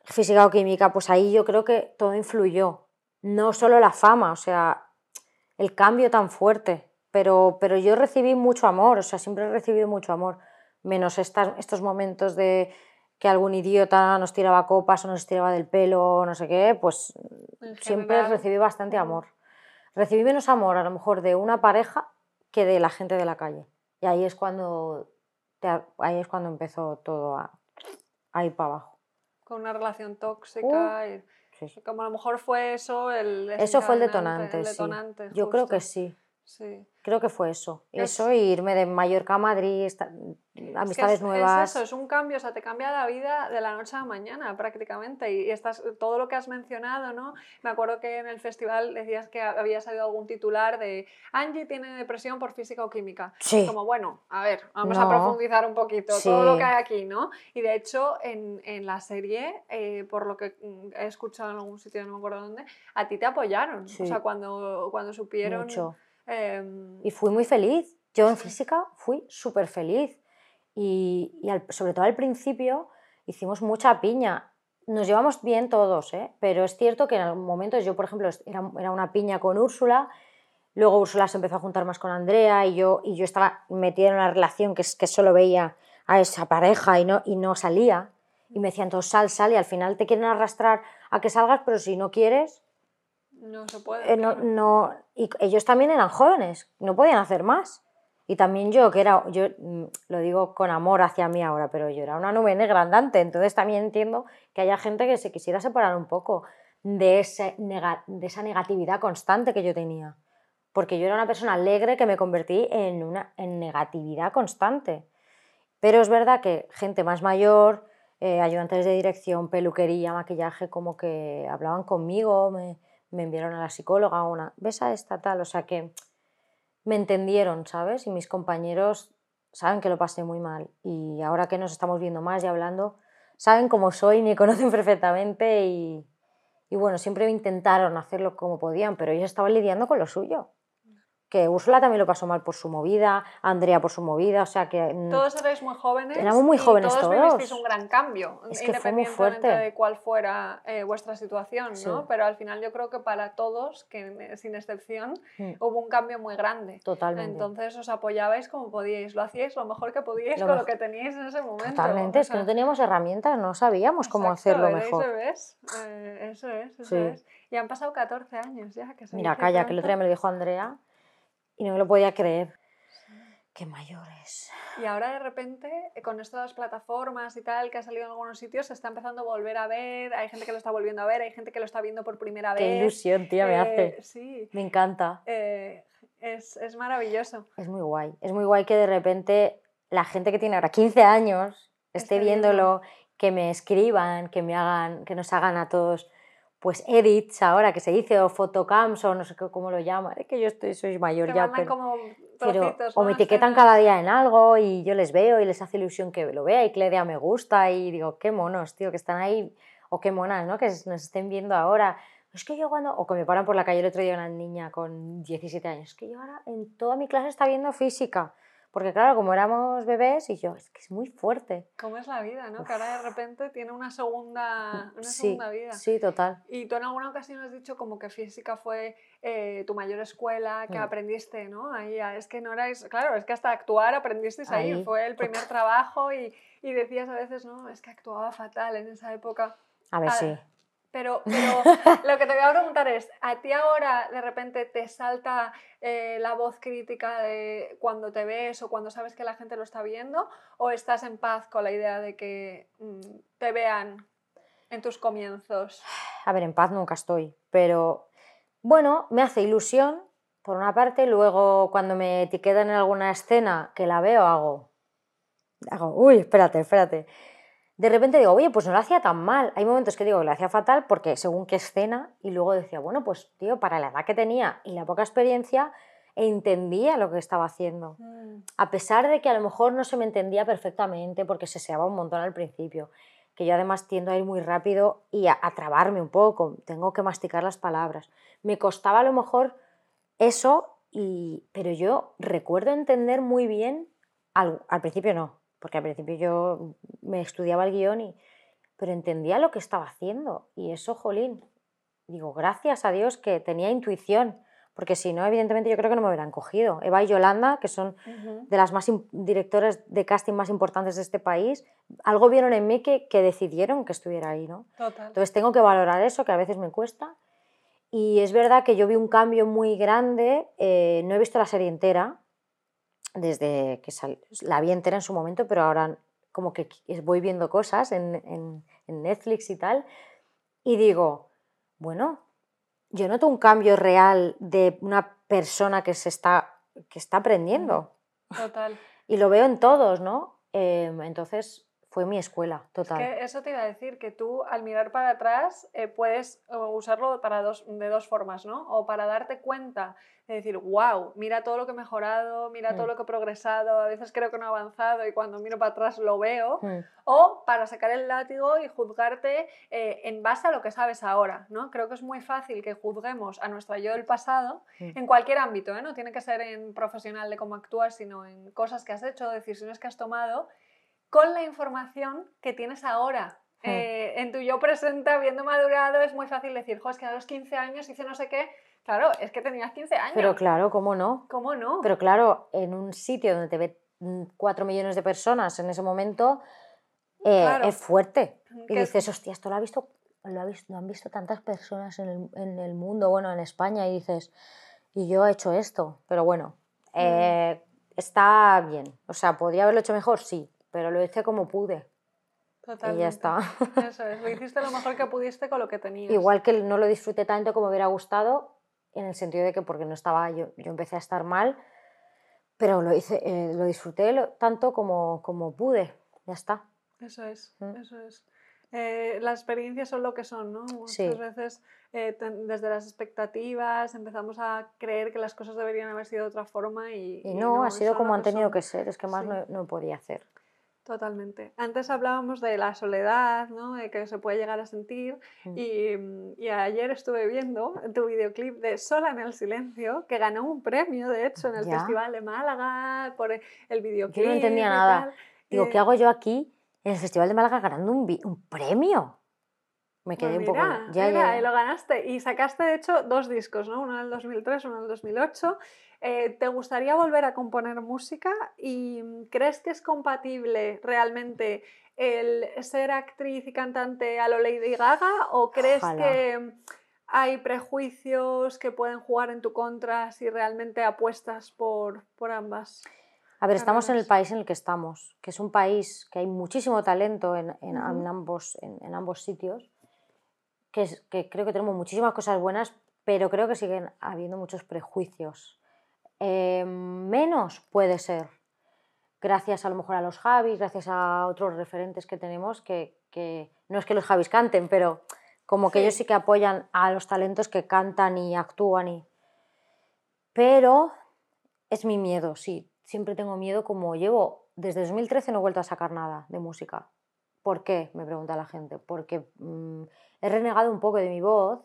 física o química, pues ahí yo creo que todo influyó. No solo la fama, o sea, el cambio tan fuerte, pero, pero yo recibí mucho amor, o sea, siempre he recibido mucho amor, menos estos momentos de que algún idiota nos tiraba copas o nos tiraba del pelo, no sé qué, pues siempre recibí bastante amor. Recibí menos amor a lo mejor de una pareja que de la gente de la calle. Y ahí es cuando, ahí es cuando empezó todo a, ir para abajo. Con una relación tóxica. y como a lo mejor fue eso el Eso fue el detonante, Yo creo que sí. Sí. Creo que fue eso. Eso y irme de Mallorca a Madrid, amistades es nuevas. Es eso, es un cambio, o sea, te cambia la vida de la noche a la mañana prácticamente. Y estás, todo lo que has mencionado, ¿no? Me acuerdo que en el festival decías que había salido algún titular de Angie tiene depresión por física o química. Sí. Como, bueno, a ver, vamos a profundizar un poquito todo lo que hay aquí, ¿no? Y de hecho, en, en la serie, eh, por lo que mm, he escuchado en algún sitio, no me acuerdo dónde, a ti te apoyaron. O sea, cuando, cuando supieron. Mucho Em, y fui muy feliz. Yo en física fui súper feliz. Y, sobre todo al principio hicimos mucha piña. Nos llevamos bien todos, ¿eh? pero es cierto que en algún momento yo, por ejemplo, era, era una piña con Úrsula, luego Úrsula se empezó a juntar más con Andrea y yo, y yo estaba metida en una relación que, que solo veía a esa pareja y no, y no salía. Y me decían todos, sal, sal, y al final te quieren arrastrar a que salgas, pero si no quieres, no se puede. Eh, no, y ellos también eran jóvenes, no podían hacer más. Y también yo, que era, yo mm, lo digo con amor hacia mí ahora, pero yo era una nube negra andante, entonces también entiendo que haya gente que se quisiera separar un poco de, ese de esa negatividad constante que yo tenía. Porque yo era una persona alegre que me convertí en, una, en negatividad constante. Pero es verdad que gente más mayor, eh, ayudantes de dirección, peluquería, maquillaje, como que hablaban conmigo, me, me enviaron a la psicóloga, una, ves a esta tal, o sea que me entendieron, ¿sabes? Y mis compañeros saben que lo pasé muy mal y ahora que nos estamos viendo más y hablando, saben cómo soy, me conocen perfectamente y, y bueno, siempre intentaron hacerlo como podían, pero ellos estaban lidiando con lo suyo que Úrsula también lo pasó mal por su movida, Andrea por su movida, o sea que... Mm, todos erais muy jóvenes. Éramos muy jóvenes todos. Todos vivisteis un gran cambio, es que fue muy fuerte. de cuál fuera eh, vuestra situación, ¿no? Pero al final yo creo que para todos, que sin excepción, mm. hubo un cambio muy grande. Totalmente. Entonces os apoyabais como podíais, lo hacíais lo mejor que podíais con lo que teníais en ese momento. Totalmente, es que no teníamos herramientas, no sabíamos cómo hacerlo mejor. Eso es, eh, eso es, eso es. Y han pasado 14 años ya. Que se Mira, calla, que el otro día me lo dijo Andrea y no me lo podía creer. Qué mayores. Y ahora de repente, con estas plataformas y tal que ha salido en algunos sitios, se está empezando a volver a ver, hay gente que lo está volviendo a ver, hay gente que lo está viendo por primera vez. Qué ilusión, tía, me hace. Eh, sí. Me encanta. Eh, es, es, maravilloso. Es muy guay. Es muy guay que de repente la gente que tiene ahora 15 años esté viéndolo, que me escriban, que me hagan, que nos hagan a todos pues edits ahora que se dice o photocams o no sé cómo lo llaman, es que yo estoy, soy mayor ya, pero, o me etiquetan cada día en algo y yo les veo y les hace ilusión que lo vea y que le dé a me gusta y digo, qué monos, tío, que están ahí, o qué monas, ¿no? Que nos estén viendo ahora. es que yo cuando, o que me paran por la calle el otro día una niña con 17 años, es que yo ahora en toda mi clase está viendo física. Porque claro, como éramos bebés y yo, es que es muy fuerte. ¿Cómo es la vida, no? Que ahora de repente tiene una segunda, una sí, segunda vida. Sí, total. Y tú en alguna ocasión has dicho como que física fue eh, tu mayor escuela, que Mm. aprendiste, ¿no? Ahí, ah, es que no erais, claro, es que hasta actuar aprendisteis ahí, Ahí, fue el primer trabajo y, y decías a veces, no, es que actuaba fatal en esa época. A ver, Ah, sí. Pero, pero lo que te voy a preguntar es, ¿a ti ahora de repente te salta eh, la voz crítica de cuando te ves o cuando sabes que la gente lo está viendo? ¿O estás en paz con la idea de que mm, te vean en tus comienzos? A ver, en paz nunca estoy, pero bueno, me hace ilusión, por una parte, luego cuando me etiquetan en alguna escena que la veo, hago, hago, uy, espérate, espérate. De repente digo, oye, pues no lo hacía tan mal. Hay momentos que digo que lo hacía fatal porque según qué escena, y luego decía, bueno, pues tío, para la edad que tenía y la poca experiencia, entendía lo que estaba haciendo. Mm, A pesar de que a lo mejor no se me entendía perfectamente porque se seaba un montón al principio, que yo además tiendo a ir muy rápido y a, a trabarme un poco, tengo que masticar las palabras. Me costaba a lo mejor eso, y, pero yo recuerdo entender muy bien, al, al principio no, porque al principio yo me estudiaba el guion, y, pero entendía lo que estaba haciendo y eso, jolín, digo, gracias a Dios que tenía intuición, porque si no, evidentemente yo creo que no me hubieran cogido. Eva y Yolanda, que son de las más directoras de casting más importantes de este país, algo vieron en mí que, que decidieron que estuviera ahí, ¿no? Total. Entonces tengo que valorar eso, que a veces me cuesta. Y es verdad que yo vi un cambio muy grande, eh, no he visto la serie entera, desde que sal- la vi entera en su momento, pero ahora como que qu- voy viendo cosas en, en- en Netflix y tal, y digo, bueno, yo noto un cambio real de una persona que se está, que está aprendiendo. Total. Y lo veo en todos, ¿no? Em, entonces fue mi escuela, total. Que eso te iba a decir, que tú al mirar para atrás eh, puedes usarlo para dos, de dos formas, ¿no? O para darte cuenta de decir, wow, mira todo lo que he mejorado, mira todo Mm. lo que he progresado, a veces creo que no he avanzado y cuando miro para atrás lo veo. Mm, O para sacar el látigo y juzgarte eh, en base a lo que sabes ahora, ¿no? Creo que es muy fácil que juzguemos a nuestra yo del pasado Mm. en cualquier ámbito, ¿eh? No tiene que ser en profesional de cómo actúas, sino en cosas que has hecho, decisiones que has tomado, con la información que tienes ahora. Mm. Eh, en tu yo presente, habiendo madurado, es muy fácil decir, jo, es que a los 15 años hice no sé qué. Claro, es que tenías 15 años. Pero claro, ¿cómo no? ¿Cómo no? Pero claro, en un sitio donde te ve 4 millones de personas en ese momento, eh, Claro. es fuerte. Y dices, hostia, esto lo, ha visto, lo, ha visto, lo han visto tantas personas en el, en el mundo, bueno, en España, y dices, y yo he hecho esto. Pero bueno, eh, está bien. O sea, ¿podría haberlo hecho mejor? Sí, pero lo hice como pude. Y Totalmente. ya está. Eso es, lo hiciste lo mejor que pudiste con lo que tenías. Igual que no lo disfruté tanto como hubiera gustado, en el sentido de que porque no estaba, yo, yo empecé a estar mal, pero lo hice, eh, lo disfruté lo- tanto como, como pude. Ya está. Eso es, Mm. eso es. Eh, las experiencias son lo que son, ¿no? Muchas Sí. veces eh, ten- desde las expectativas empezamos a creer que las cosas deberían haber sido de otra forma y, Y no, ha sido como han tenido son. que ser, es que más Sí. no, no podía hacer. Totalmente. Antes hablábamos de la soledad, ¿no? De que se puede llegar a sentir. Mm. Y, mm, y ayer estuve viendo tu videoclip de Sola en el Silencio, que ganó un premio, de hecho, en el Ya. Festival de Málaga, por el el videoclip. entendía y nada. tal. Digo, Eh, ¿qué hago yo aquí en el Festival de Málaga ganando un, un premio? Me Pues quedé un poco... Ya, mira, ya, y lo ganaste. Y sacaste, de hecho, dos discos, ¿no? Uno en el 2003, uno en el 2008. Eh, ¿Te gustaría volver a componer música? ¿Y crees que es compatible realmente el ser actriz y cantante a lo Lady Gaga? ¿O crees Ojalá. que hay prejuicios que pueden jugar en tu contra si realmente apuestas por, por ambas? A ver, estamos en el país en el que estamos, que es un país que hay muchísimo talento en, en- ambos, en, en ambos sitios, que, es- que creo que tenemos muchísimas cosas buenas, pero creo que siguen habiendo muchos prejuicios. Eh, menos puede ser, gracias a lo mejor a los Javis, gracias a otros referentes que tenemos, que, que no es que los Javis canten, pero como que Sí. ellos sí que apoyan a los talentos que cantan y actúan. Y... Pero es mi miedo, sí. Siempre tengo miedo como llevo, desde 2013 no he vuelto a sacar nada de música. ¿Por qué? Me pregunta la gente. Porque mm, he renegado un poco de mi voz,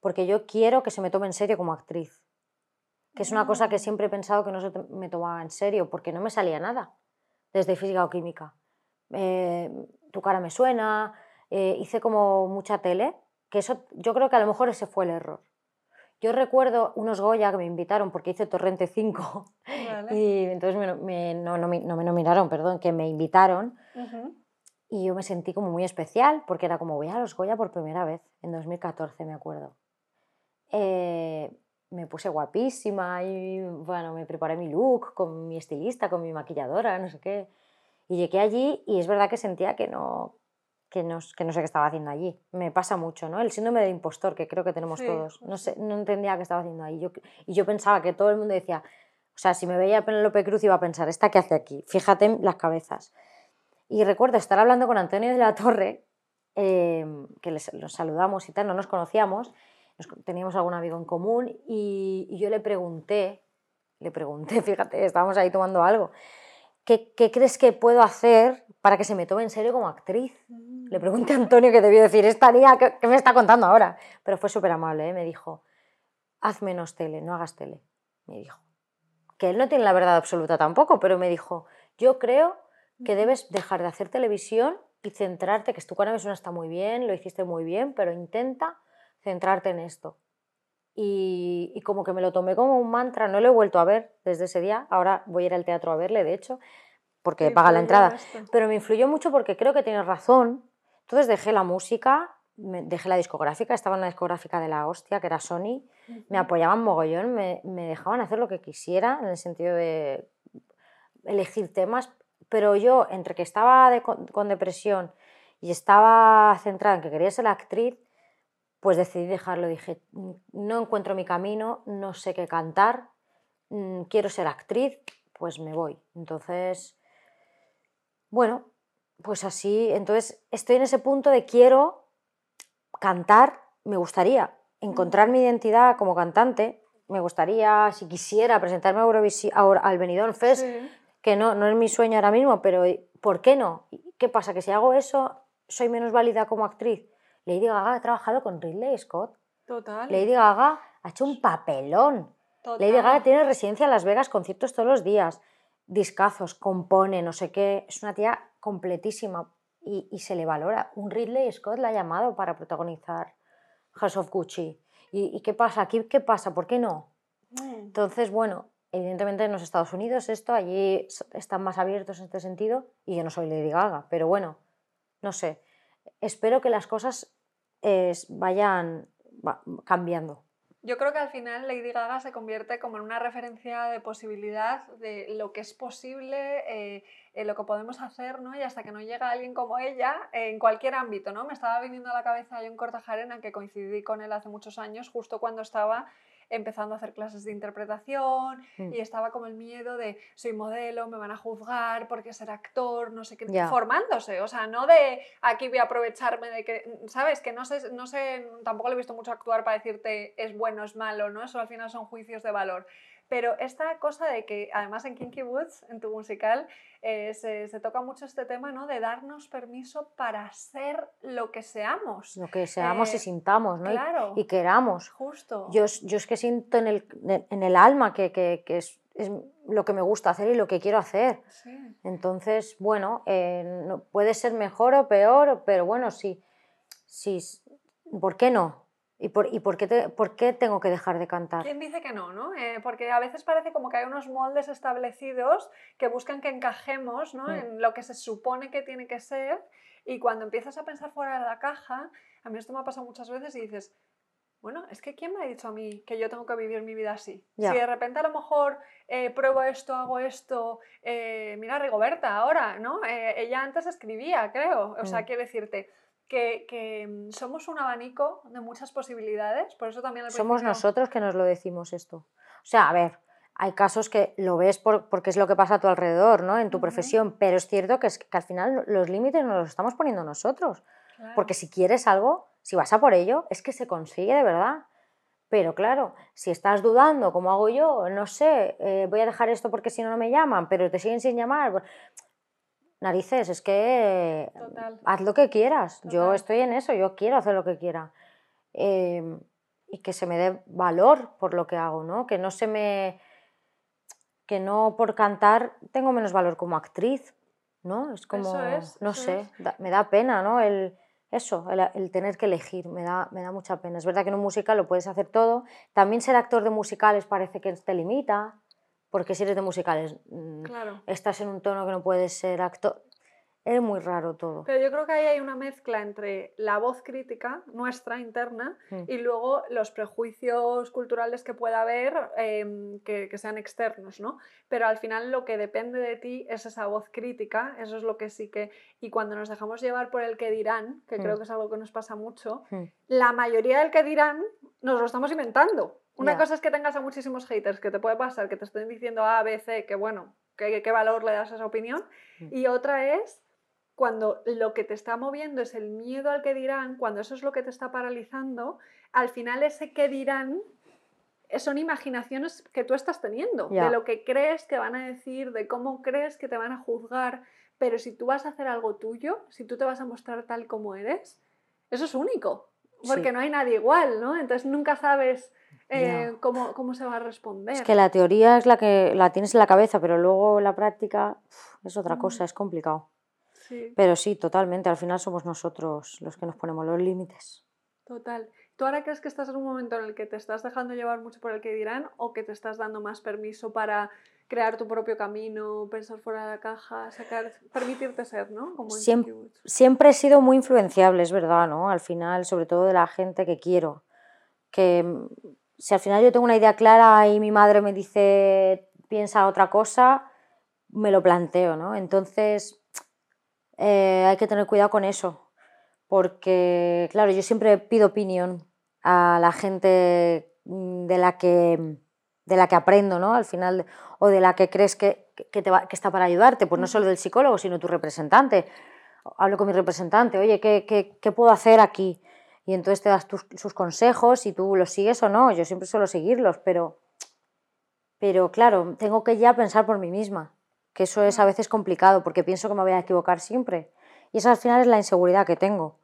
porque yo quiero que se me tome en serio como actriz. Que es una cosa que Mm. siempre he pensado que no se me tomaba en serio, porque no me salía nada desde física o química. Eh, tu cara me suena, eh, hice como mucha tele, que eso yo creo que a lo mejor ese fue el error. Yo recuerdo unos Goya que me invitaron porque hice Torrente 5 Vale. y entonces me, me- no, no me- no me nominaron, perdón, que me invitaron. Y yo me sentí como muy especial porque era como voy a los Goya por primera vez, en 2014 me acuerdo. Eh, me puse guapísima y bueno, me preparé mi look con mi estilista, con mi maquilladora, no sé qué. Y llegué allí y es verdad que sentía que no, que no, que no sé qué estaba haciendo allí. Me pasa mucho, ¿no? El síndrome del impostor que creo que tenemos Sí, todos. No, sé, no entendía qué estaba haciendo ahí. Yo, y yo pensaba que todo el mundo decía, o sea, si me veía Penélope Cruz iba a pensar, ¿esta qué hace aquí? Fíjate en las cabezas. Y recuerdo estar hablando con Antonio de la Torre, eh, que les, los saludamos y tal, no nos conocíamos, teníamos algún amigo en común y, yo le pregunté, le pregunté, fíjate, estábamos ahí tomando algo, ¿qué, qué crees que puedo hacer para que se me tome en serio como actriz? Le pregunté a Antonio que debió decir, esta niña, ¿qué, qué me está contando ahora? Pero fue súper amable, ¿eh? me dijo, haz menos tele, no hagas tele, me dijo. Que él no tiene la verdad absoluta tampoco, pero me dijo, yo creo que debes dejar de hacer televisión y centrarte, que tu me suena está muy bien, lo hiciste muy bien, pero intenta centrarte en esto. Y, y como que me lo tomé como un mantra, no lo he vuelto a ver desde ese día, ahora voy a ir al teatro a verle, de hecho, porque paga la entrada. esto. Pero me influyó mucho porque creo que tienes razón. Entonces dejé la música, dejé la discográfica, estaba en la discográfica de la hostia, que era Sony, me apoyaban mogollón, me, me dejaban hacer lo que quisiera, en el sentido de elegir temas, pero yo, entre que estaba de- con, con depresión y estaba centrada en que quería ser actriz, pues decidí dejarlo. Dije, "Mm, no encuentro mi camino, no sé qué cantar, mm, quiero ser actriz, pues me voy. Entonces, bueno, pues así, entonces estoy en ese punto de quiero cantar, me gustaría encontrar mi identidad como cantante, me gustaría, si quisiera, presentarme a Eurovisi- a Euro- al Benidorm Fest, Sí. Que no, no es mi sueño ahora mismo, pero ¿por qué no? ¿Qué pasa? Que si hago eso, soy menos válida como actriz. Lady Gaga ha trabajado con Ridley Scott. Total. Lady Gaga ha hecho un papelón. total. Lady Gaga tiene residencia en Las Vegas, conciertos todos los días, discazos, compone, no sé qué. Es una tía completísima y, y se le valora. Un Ridley Scott la ha llamado para protagonizar House of Gucci. ¿Y, y qué pasa? ¿Aquí qué pasa? ¿Por qué no? Mm. Entonces, bueno, evidentemente en los Estados Unidos esto, allí están más abiertos en este sentido y yo no soy Lady Gaga, pero bueno, no sé. Espero que las cosas vayan va- cambiando. Yo creo que al final Lady Gaga se convierte como en una referencia de posibilidad de lo que es posible, eh, eh, lo que podemos hacer, ¿no? Y hasta que no llega alguien como ella, eh, en cualquier ámbito, ¿no? Me estaba viniendo a la cabeza John Cortajarena, que coincidí con él hace muchos años, justo cuando estaba empezando a hacer clases de interpretación Mm. y estaba como el miedo de soy modelo, me van a juzgar porque ser actor, no sé qué, Ya. formándose, o sea, no de aquí voy a aprovecharme de que, ¿sabes? Que no sé, no sé, tampoco le he visto mucho actuar para decirte es bueno, es malo, ¿no? Eso al final son juicios de valor. Pero esta cosa de que, además en Kinky Woods, en tu musical, eh, se, se toca mucho este tema, ¿no? De darnos permiso para ser lo que seamos. Lo que seamos Eh, y sintamos, ¿no? Claro, Y, queramos. justo. Yo, es- yo es que siento en el, en el alma que, que- que es, es lo que me gusta hacer y lo que quiero hacer. Sí. Entonces, bueno, eh, no- puede ser mejor o peor, pero bueno, sí, sí, ¿por qué no? ¿Y por, y por, qué, te- por qué tengo que dejar de cantar? ¿Quién dice que no, no? Eh, porque a veces parece como que hay unos moldes establecidos que buscan que encajemos ¿no? Mm. en lo que se supone que tiene que ser y cuando empiezas a pensar fuera de la caja, a mí esto me ha pasado muchas veces y dices, bueno, es que ¿quién me ha dicho a mí que yo tengo que vivir mi vida así? Ya. Si de repente a lo mejor eh, pruebo esto, hago esto, eh, mira Rigoberta ahora, ¿no? Eh, ella antes escribía, creo, o sea, Mm. quiero decirte... Que, que, mm, somos un abanico de muchas posibilidades, por eso también al Somos nosotros que nos lo decimos esto. O sea, a ver, hay casos que lo ves por- porque es lo que pasa a tu alrededor, ¿no? En tu profesión, pero es cierto que, es, que al final los límites nos los estamos poniendo nosotros. Claro. Porque si quieres algo, si vas a por ello, es que se consigue de verdad. Pero claro, si estás dudando, como hago yo, no sé, eh, voy a dejar esto porque si no, no me llaman, pero te siguen sin llamar. Narices, es que Total. haz lo que quieras. Yo estoy en eso, yo quiero hacer lo que quiera. Eh, y que se me dé valor por lo que hago, ¿no? Que no se me que no por cantar tengo menos valor como actriz, ¿no? Es como, no sé, me da pena, ¿no? El, eso, el, tener que elegir, me da, me da mucha pena. Es verdad que en un musical lo puedes hacer todo. También ser actor de musicales parece que te limita, porque si eres de musicales mm, estás en un tono que no puedes ser actor. Es muy raro todo. Pero yo creo que ahí hay una mezcla entre la voz crítica nuestra interna mm. y luego los prejuicios culturales que pueda haber em, que, que, sean externos, ¿no? Pero al final lo que depende de ti es esa voz crítica, eso es lo que sí que... Y cuando nos dejamos llevar por el que dirán, que creo que es algo que nos pasa mucho, mm. la mayoría del que dirán nos lo estamos inventando. Una cosa es que tengas a muchísimos haters, que te puede pasar, que te estén diciendo A, B, C, que bueno, qué, qué valor le das a esa opinión. Y otra es cuando lo que te está moviendo es el miedo al que dirán, cuando eso es lo que te está paralizando, al final ese que dirán son imaginaciones que tú estás teniendo, de lo que crees que van a decir, de cómo crees que te van a juzgar, pero si tú vas a hacer algo tuyo, si tú te vas a mostrar tal como eres, eso es único, porque no hay nadie igual, ¿no? Entonces nunca sabes eh, cómo, cómo, se va a responder. Es que la teoría es la que la tienes en la cabeza, pero luego la práctica es otra cosa, es complicado. Pero sí, totalmente. Al final somos nosotros los que nos ponemos los límites. Total. ¿Tú ahora crees que estás en un momento en el que te estás dejando llevar mucho por el que dirán o que te estás dando más permiso para crear tu propio camino, pensar fuera de la caja, sacar, permitirte ser, ¿no? Como siempre, siempre he sido muy influenciable, es verdad, ¿no? Al final, sobre todo de la gente que quiero. Que mm, si al final yo tengo una idea clara y mi madre me dice piensa otra cosa, me lo planteo, ¿no? Entonces, eh, hay que tener cuidado con eso, porque, claro, yo siempre pido opinión a la gente mm, de la que, de la que aprendo, ¿no? Al final, o de la que crees que, que, te que está para ayudarte, pues no solo del psicólogo, sino tu representante. Hablo con mi representante, oye, ¿qué, qué, qué puedo hacer aquí? Y entonces te das tus, sus consejos y tú los sigues o no. Yo siempre suelo seguirlos, pero, pero claro, tengo que ya pensar por mí misma que eso es a veces complicado porque pienso que me voy a equivocar siempre. Y esa al final es la inseguridad que tengo.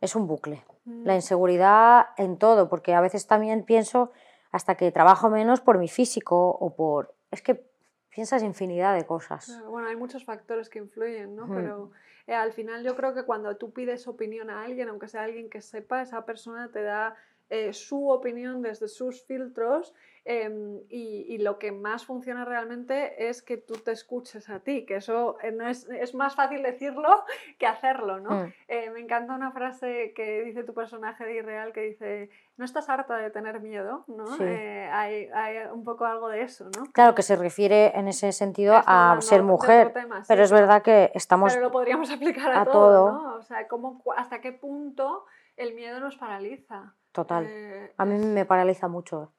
Es un bucle. La mm. inseguridad en todo, porque a veces también pienso hasta que trabajo menos por mi físico o por... Es que piensas infinidad de cosas. bueno, hay muchos factores que influyen, ¿no? Pero eh, al final yo creo que cuando tú pides opinión a alguien, aunque sea alguien que sepa, esa persona te da eh, su opinión desde sus filtros Em, y, lo que más funciona realmente es que tú te escuches a ti, que eso eh, no es, es más fácil decirlo que hacerlo, ¿no? Mm. Eh, me encanta una frase que dice tu personaje de Irreal que dice, no estás harta de tener miedo, ¿no? Eh, hay, hay, un poco algo de eso, ¿no? Claro, que se refiere en ese sentido a ser mujer, pero es verdad que estamos... Pero lo podríamos aplicar a, todo, ¿no? O sea, ¿cómo, ¿hasta qué punto el miedo nos paraliza? Total. a mí me paraliza mucho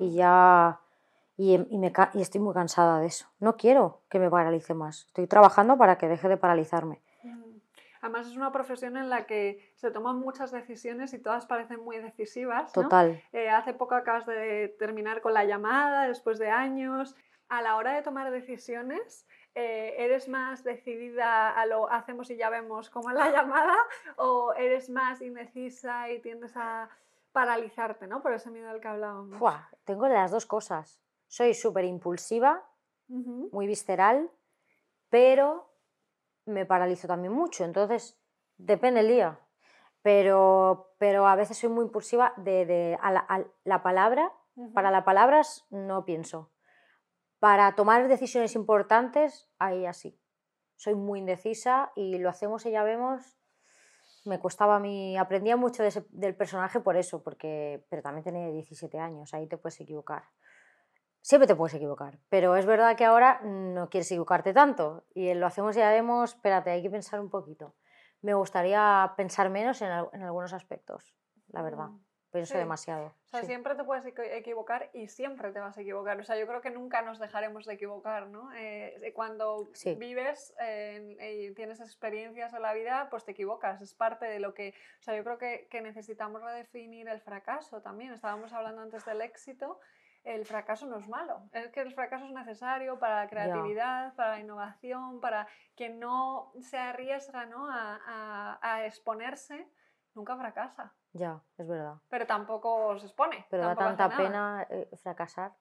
y ya y, me, y, estoy muy cansada de eso. No quiero que me paralice más. Estoy trabajando para que deje de paralizarme. Además es una profesión en la que se toman muchas decisiones y todas parecen muy decisivas. Total. Eh, hace poco acabas de terminar con la llamada, después de años. A la hora de tomar decisiones, eh, ¿eres más decidida a lo hacemos y ya vemos cómo es la llamada? ¿O eres más indecisa y tiendes a paralizarte, ¿no? Por ese miedo del que hablábamos. tengo las dos cosas. Soy súper impulsiva, muy visceral, pero me paralizo también mucho. Entonces, depende el día. Pero, pero a veces soy muy impulsiva de, a, la, palabra. Para las palabras no pienso. Para tomar decisiones importantes, ahí así. Soy muy indecisa y lo hacemos y ya vemos me costaba a mí, aprendía mucho del personaje por eso, porque, pero también tenía 17 años, ahí te puedes equivocar. Siempre te puedes equivocar, pero es verdad que ahora no quieres equivocarte tanto y lo hacemos y ya vemos, espérate, hay que pensar un poquito. Me gustaría pensar menos en, en algunos aspectos, la verdad. Mm pienso demasiado. O sea, siempre te puedes equivocar y siempre te vas a equivocar. O sea, yo creo que nunca nos dejaremos de equivocar, ¿no? Eh, cuando vives y tienes experiencias en la vida, pues te equivocas. Es parte de lo que... O sea, yo creo que, que necesitamos redefinir el fracaso también. Estábamos hablando antes del éxito el fracaso no es malo, es que el fracaso es necesario para la creatividad, para la innovación, para que no se arriesga ¿no? A, a, a, exponerse nunca fracasa. Ya, es verdad. Pero tampoco se expone. Pero da tanta pena eh, fracasar.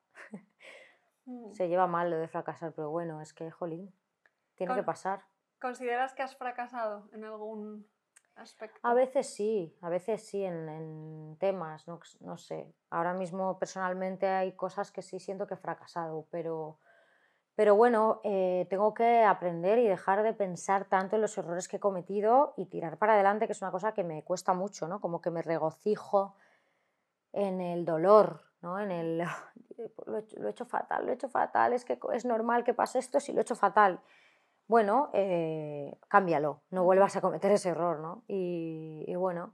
Mm. Se lleva mal lo de fracasar, pero bueno, es que, jolín, tiene que pasar. ¿Consideras que has fracasado en algún aspecto? A veces sí, a veces sí en, en temas, no, no sé. Ahora mismo personalmente hay cosas que sí siento que he fracasado, pero, pero bueno, eh, tengo que aprender y dejar de pensar tanto en los errores que he cometido y tirar para adelante, que es una cosa que me cuesta mucho, ¿no? Como que me regocijo en el dolor, ¿no? En el, lo he, hecho, lo he hecho fatal, lo he hecho fatal, es que es normal que pase esto si lo he hecho fatal. Bueno, eh, cámbialo, no vuelvas a cometer ese error, ¿no? Y, bueno,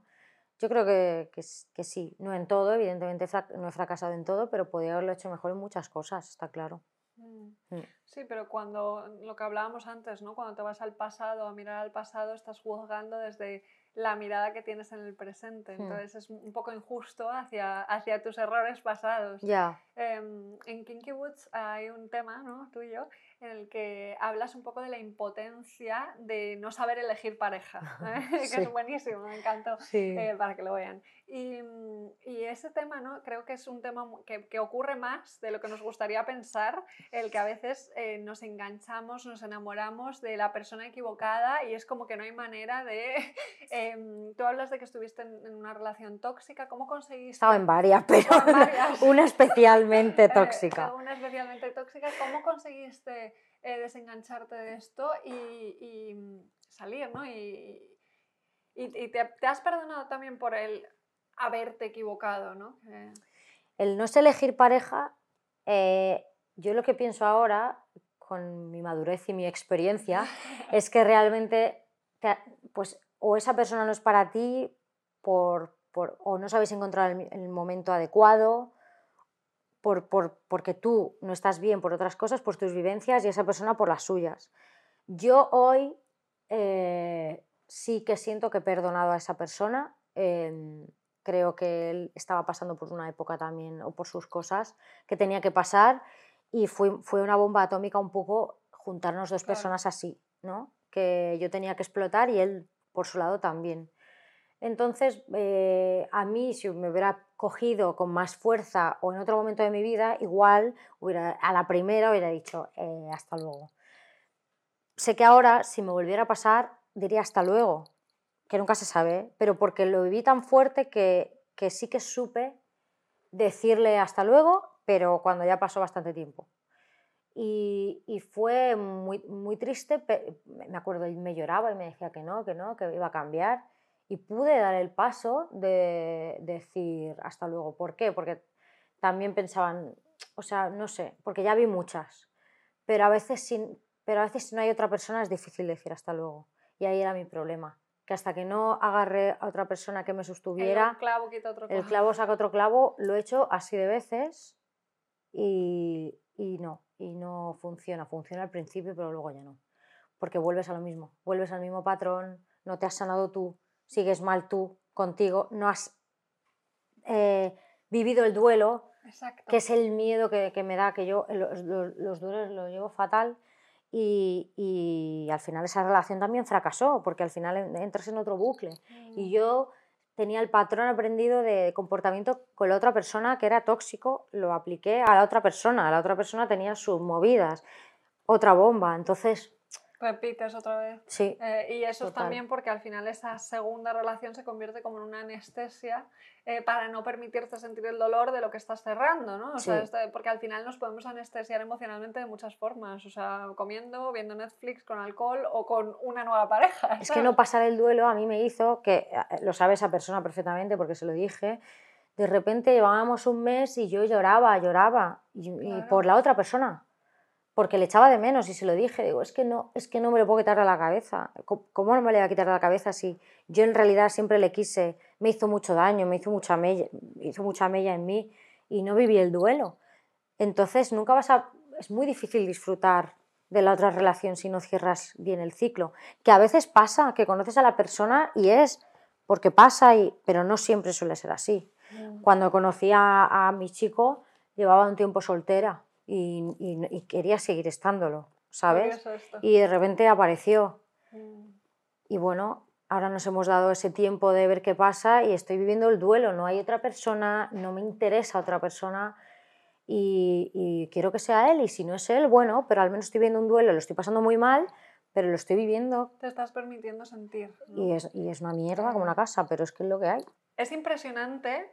yo creo que, que que sí, no en todo, evidentemente no he fracasado en todo, pero podría haberlo hecho mejor en muchas cosas, está claro. Mm. Mm. Sí, pero cuando lo que hablábamos antes, ¿no? Cuando te vas al pasado, a mirar al pasado, estás juzgando desde la mirada que tienes en el presente. Hmm. Entonces es un poco injusto hacia, hacia tus errores pasados. Ya, Em, en Kinky Woods hay un tema, ¿no? Tuyo, en el que hablas un poco de la impotencia de no saber elegir pareja, ¿eh? que Sí. es buenísimo, me encantó sí. eh, para que lo vean. Y, mm, y ese tema, ¿no? Creo que es un tema que, que ocurre más de lo que nos gustaría pensar, el que a veces eh, nos enganchamos, nos enamoramos de la persona equivocada y es como que no hay manera de... em, tú hablas de que estuviste en, en una relación tóxica, ¿cómo conseguiste... Estaba en varias, pero en varias. una especialmente eh, tóxica. una especialmente tóxica, ¿cómo conseguiste eh, desengancharte de esto y, y, mm, salir, ¿no? Y, y- y te, te has perdonado también por el haberte equivocado, ¿no? El no sé elegir pareja, eh, yo lo que pienso ahora, con mi madurez y mi experiencia, es que realmente, te- pues, o esa persona no es para ti, por, por- o no sabéis encontrar el momento adecuado, por, por- porque tú no estás bien por otras cosas, por tus vivencias, y esa persona por las suyas. Yo hoy eh, sí que siento que he perdonado a esa persona. em, creo que él estaba pasando por una época también o por sus cosas que tenía que pasar y fue, fue una bomba atómica un poco juntarnos dos Claro. personas así, ¿no? Que yo tenía que explotar y él por su lado también. Entonces, eh, a mí, si me hubiera cogido con más fuerza o en otro momento de mi vida, igual hubiera, a la primera hubiera dicho eh, hasta luego. Sé que ahora, si me volviera a pasar, diría hasta luego, que nunca se sabe, pero porque lo viví tan fuerte que, que sí que supe decirle hasta luego, pero cuando ya pasó bastante tiempo. Y, y fue muy, muy triste, me acuerdo, él me lloraba y me decía que no, que no, que iba a cambiar. Y pude dar el paso de decir hasta luego. ¿Por qué? Porque también pensaban, o sea, no sé, porque ya vi muchas, pero a veces, sin, pero a veces si no hay otra persona es difícil decir hasta luego. Y ahí era mi problema, que hasta que no agarré a otra persona que me el sostuviera, un clavo quita otro el clavo. saca otro clavo, lo he hecho así de veces y, y no, y no funciona. Funciona al principio, pero luego ya no. Porque vuelves a lo mismo, vuelves al mismo patrón, no te has sanado tú, sigues mal tú contigo, no has eh, vivido el duelo, Exacto. que es el miedo que, que me da, que yo los, los, los duelos los llevo fatal y, y al final esa relación también fracasó, porque al final en- entras en otro bucle. Y Mm, yo tenía el patrón aprendido de comportamiento con la otra persona que era tóxico, lo apliqué a la otra persona, la otra persona tenía sus movidas, otra bomba, entonces Repites otra vez. sí, Eh, y eso es también porque al final esa segunda relación se convierte como en una anestesia eh, para no permitirte sentir el dolor de lo que estás cerrando, ¿no? O sea, Sí. este- porque al final nos podemos anestesiar emocionalmente de muchas formas, o sea, comiendo, viendo Netflix, con alcohol o con una nueva pareja. es que no pasar el duelo a mí me hizo que, eh, lo sabe esa persona perfectamente porque se lo dije, de repente llevábamos un mes y yo lloraba, lloraba, y, por la otra persona, porque le echaba de menos y se lo dije, digo, es que no, es que no me lo puedo quitar de la cabeza, ¿Cómo- ¿cómo no me le voy a quitar de la cabeza si yo en realidad siempre le quise, me hizo mucho daño, me hizo mucha mella, hizo mucha mella en mí y no viví el duelo? Entonces nunca vas a, es muy difícil disfrutar de la otra relación si no cierras bien el ciclo, que a veces pasa, que conoces a la persona y es porque pasa, y, pero no siempre suele ser así. Mm, Cuando conocí a, a mi chico, llevaba un tiempo soltera y, y- y quería seguir estándolo, ¿sabes? Y de repente apareció. Mm, Y bueno, ahora nos hemos dado ese tiempo de ver qué pasa y estoy viviendo el duelo, no hay otra persona, no me interesa otra persona y, quiero que sea él y si no es él, bueno, pero al menos estoy viendo un duelo, lo estoy pasando muy mal, pero lo estoy viviendo. Te estás permitiendo sentir. Y, es, y es una mierda como una casa, pero es que es lo que hay. Es impresionante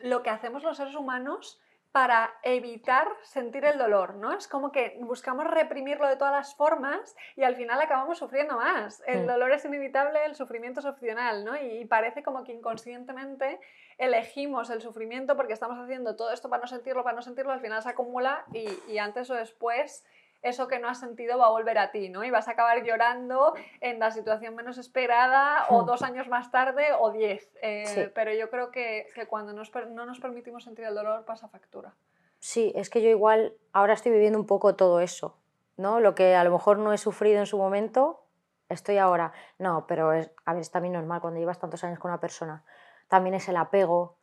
lo que hacemos los seres humanos para evitar sentir el dolor, ¿no? Es como que buscamos reprimirlo de todas las formas y al final acabamos sufriendo más. El dolor es inevitable, el sufrimiento es opcional, ¿no? Y parece como que inconscientemente elegimos el sufrimiento porque estamos haciendo todo esto para no sentirlo, para no sentirlo, al final se acumula y, y antes o después eso que no has sentido va a volver a ti, ¿no? Y vas a acabar llorando en la situación menos esperada o hmm. dos años más tarde o diez. Eh, pero yo creo que, que cuando nos, no nos permitimos sentir el dolor pasa factura. Sí, es que yo igual ahora estoy viviendo un poco todo eso, ¿no? Lo que a lo mejor no he sufrido en su momento, estoy ahora. No, pero es, a ver, es también normal cuando llevas tantos años con una persona. También es el apego.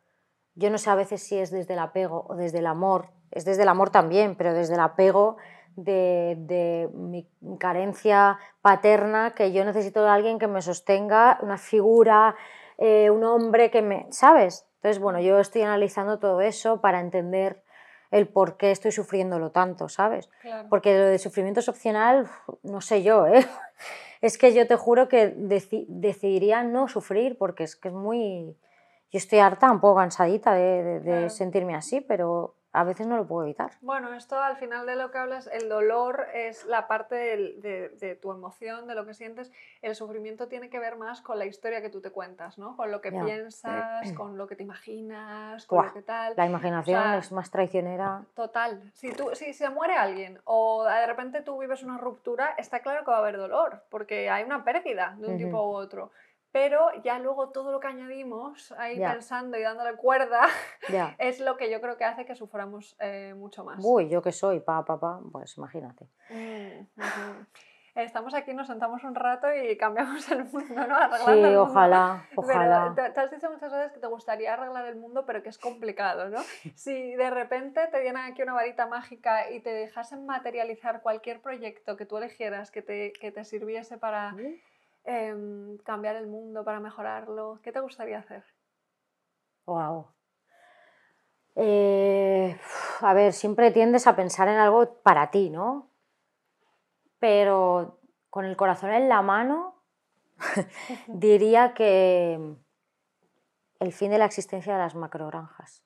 Yo no sé a veces si es desde el apego o desde el amor. Es desde el amor también, pero desde el apego de, mi carencia paterna, que yo necesito de alguien que me sostenga, una figura, eh, un hombre que me... ¿Sabes? Entonces, bueno, yo estoy analizando todo eso para entender el por qué estoy sufriéndolo tanto, ¿sabes? Porque lo de sufrimiento es opcional, no sé yo, ¿eh? Es que yo te juro que decidiría no sufrir porque es que es muy... Yo estoy harta, un poco cansadita de, sentirme así, pero a veces no lo puedo evitar. Bueno, esto al final de lo que hablas, el dolor es la parte de, tu emoción, de lo que sientes. El sufrimiento tiene que ver más con la historia que tú te cuentas, ¿no? Con lo que piensas, con lo que te imaginas, con lo que tal. La imaginación es más traicionera. Total. Si, tú, si se muere alguien o de repente tú vives una ruptura, está claro que va a haber dolor, porque hay una pérdida de un tipo u otro pero ya luego todo lo que añadimos ahí pensando y dándole cuerda es lo que yo creo que hace que suframos eh, mucho más. Uy, yo que soy, pa, pa, pa, pues imagínate. Mm, Estamos aquí, nos sentamos un rato y cambiamos el mundo, ¿no? Arreglando sí, ojalá, ojalá. te, has dicho muchas veces que te gustaría arreglar el mundo, pero que es complicado, ¿no? Si de repente te dieran aquí una varita mágica y te dejasen materializar cualquier proyecto que tú eligieras que te, que te sirviese para... Em, cambiar el mundo, para mejorarlo? ¿Qué te gustaría hacer? Wow. Eh, a ver, siempre tiendes a pensar en algo para ti, ¿no? Pero con el corazón en la mano, diría que el fin de la existencia de las macrogranjas.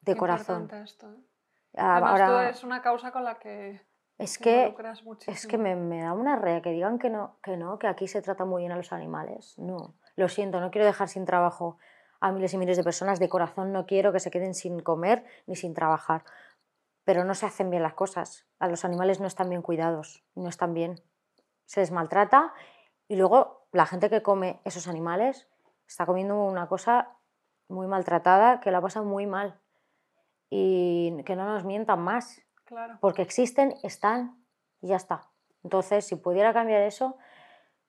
De corazón. Esto, ¿eh? Ahora, es una causa con la que es que, es que me, me, da una rea que digan que no, que no, que aquí se trata muy bien a los animales. No, lo siento, no quiero dejar sin trabajo a miles y miles de personas. De corazón no quiero que se queden sin comer ni sin trabajar. Pero no se hacen bien las cosas. A los animales no están bien cuidados, no están bien. Se les maltrata y luego la gente que come esos animales está comiendo una cosa muy maltratada que la pasa muy mal. Y que no nos mientan más porque existen, están y ya está. Entonces, si pudiera cambiar eso,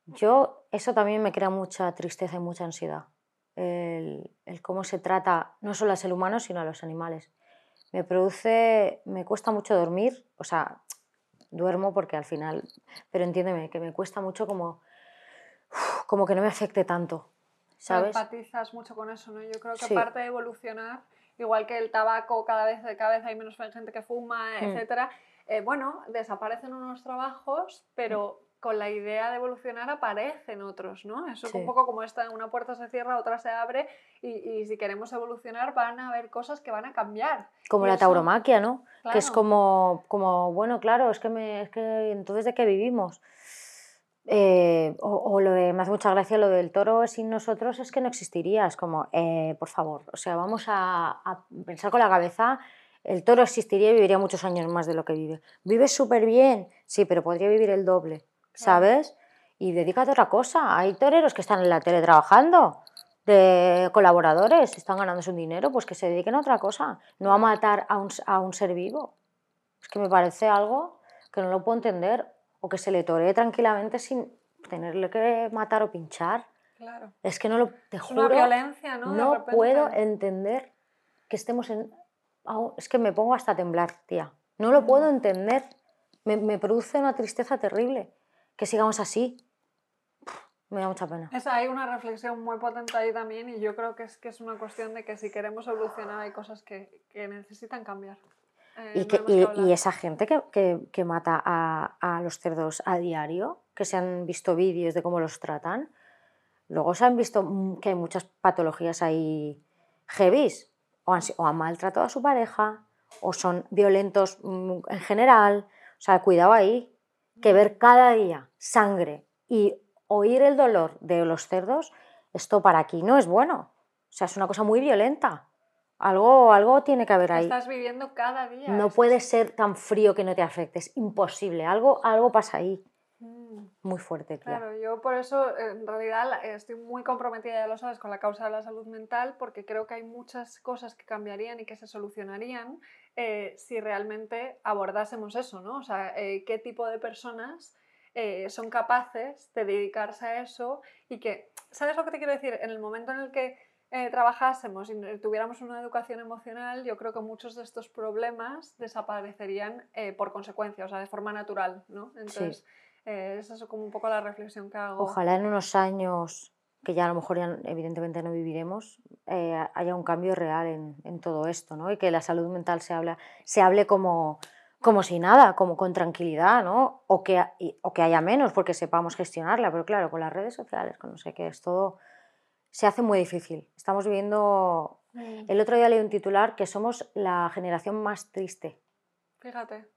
yo, eso también me crea mucha tristeza y mucha ansiedad. El, cómo se trata no solo al ser humano, sino a los animales. Me produce, me cuesta mucho dormir, o sea, duermo porque al final, pero entiéndeme, que me cuesta mucho como, como que no me afecte tanto, ¿sabes? Empatizas mucho con eso, ¿no? Yo creo que aparte de evolucionar, igual que el tabaco, cada vez, cada vez hay menos gente que fuma, hmm. etcétera. Eh, bueno, desaparecen unos trabajos, pero con la idea de evolucionar aparecen otros, ¿no? Eso es un poco como esta, una puerta se cierra, otra se abre, y, si queremos evolucionar van a haber cosas que van a cambiar. Como la tauromaquia, ¿no? Que es como, como, bueno, claro, es que, me, es que entonces de qué vivimos. Eh, o, lo de, me hace mucha gracia lo del toro sin nosotros es que no existiría. Es como, eh, por favor, o sea, vamos a, pensar con la cabeza. El toro existiría y viviría muchos años más de lo que vive. Vive súper bien, sí, pero podría vivir el doble, ¿sabes? Y dedícate a otra cosa. Hay toreros que están en la tele trabajando, de colaboradores, están ganando su dinero, pues que se dediquen a otra cosa, no a matar a un, a un ser vivo. Es que me parece algo que no lo puedo entender o que se le toree tranquilamente sin tenerle que matar o pinchar. Claro. Es que no lo, te juro, una violencia, ¿no? No puedo entender que estemos en... Es que me pongo hasta a temblar, tía. No lo puedo mm. entender. Me, me, produce una tristeza terrible que sigamos así. Me da mucha pena. Es, hay una reflexión muy potente ahí también y yo creo que es, que es una cuestión de que si queremos evolucionar hay cosas que, que necesitan cambiar. Eh, y, que, esa gente que, que- que mata a, a los cerdos a diario, que se han visto vídeos de cómo los tratan, luego se han visto mm, que hay muchas patologías ahí heavies, o han, o han maltratado a su pareja, o son violentos mm, en general. O sea, cuidado ahí, que ver cada día sangre y oír el dolor de los cerdos, esto para aquí no es bueno. O sea, es una cosa muy violenta. Algo, algo tiene que haber ahí. Estás viviendo cada día. No puede ser tan frío que no te afecte, es imposible. Algo, algo pasa ahí, Mm. muy fuerte, tía. Claro, yo por eso en realidad estoy muy comprometida, ya lo sabes, con la causa de la salud mental, porque creo que hay muchas cosas que cambiarían y que se solucionarían eh, si realmente abordásemos eso, ¿no? O sea, eh, qué tipo de personas eh, son capaces de dedicarse a eso y que, ¿sabes lo que te quiero decir? En el momento en el que eh, trabajásemos y tuviéramos una educación emocional, yo creo que muchos de estos problemas desaparecerían eh, por consecuencia, o sea, de forma natural, ¿no? Entonces, eh, esa es como un poco la reflexión que hago. Ojalá en unos años, que ya a lo mejor ya evidentemente no viviremos, eh, haya un cambio real en, en todo esto, ¿no? Y que la salud mental se, habla, se hable como, como si nada, como con tranquilidad, ¿no? O que, y- o que haya menos porque sepamos gestionarla, pero claro, con las redes sociales, con no sé qué, es todo, se hace muy difícil. Estamos viviendo... Mm. El otro día leí un titular que somos la generación más triste. Fíjate,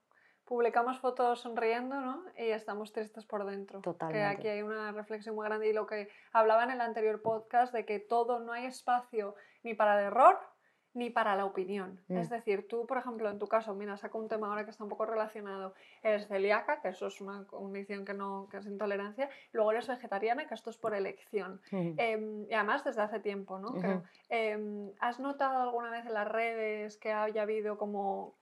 publicamos fotos sonriendo, ¿no? Y estamos tristes por dentro. Que Totalmente. aquí hay una reflexión muy grande y lo que hablaba en el anterior podcast de que todo no hay espacio ni para el error ni para la opinión. Mm. Es decir, tú, por ejemplo, en tu caso, mira, saco un tema ahora que está un poco relacionado. Eres celíaca, que eso es una condición que, no, que es intolerancia. Luego eres vegetariana, que esto es por elección. Ujú. Em, y además desde hace tiempo, ¿no? Creo. Ujú. Em, ¿Has notado alguna vez en las redes que haya habido como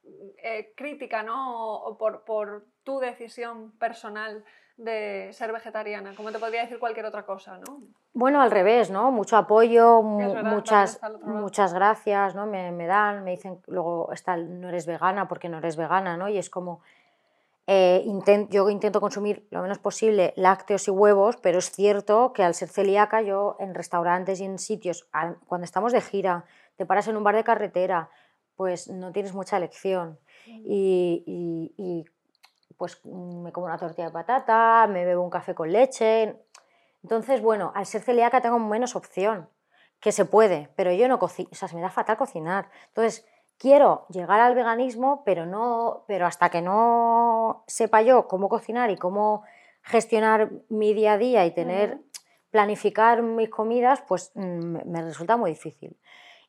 eh, crítica, ¿no? O, o por, por tu decisión personal de ser vegetariana, como te podría decir cualquier otra cosa, ¿no? Bueno, al revés, ¿no? Mucho apoyo, mu- verdad, también muchas, muchas gracias, ¿no? Me, me dan, me dicen, luego está, no eres vegana porque no eres vegana, ¿no? Y es como, eh, yo intento consumir lo menos posible lácteos y huevos, pero es cierto que al ser celíaca yo en restaurantes y en sitios, cuando estamos de gira, te paras en un bar de carretera, pues no tienes mucha elección. Y, y- y, pues mm, me como una tortilla de patata, me bebo un café con leche. Entonces, bueno, al ser celíaca tengo menos opción, que se puede, pero yo no cocino, o sea, se me da fatal cocinar. Entonces, quiero llegar al veganismo, pero no, pero hasta que no sepa yo cómo cocinar y cómo gestionar mi día a día y tener planificar mis comidas, pues mm, me resulta muy difícil.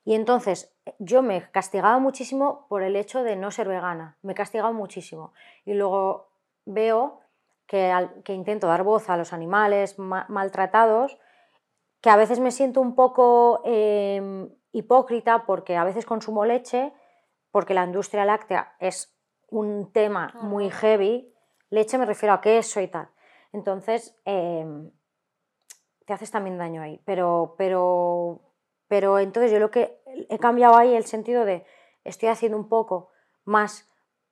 Y entonces yo me castigaba muchísimo por el hecho de no ser vegana, me he castigado muchísimo. Y luego veo que, al- que intento dar voz a los animales ma- maltratados, que a veces me siento un poco em, hipócrita porque a veces consumo leche, porque la industria láctea es un tema muy Ajá. heavy, leche me refiero a queso y tal. Entonces, em, te haces también daño ahí. Pero, pero, pero entonces yo lo que he cambiado ahí el sentido de estoy haciendo un poco más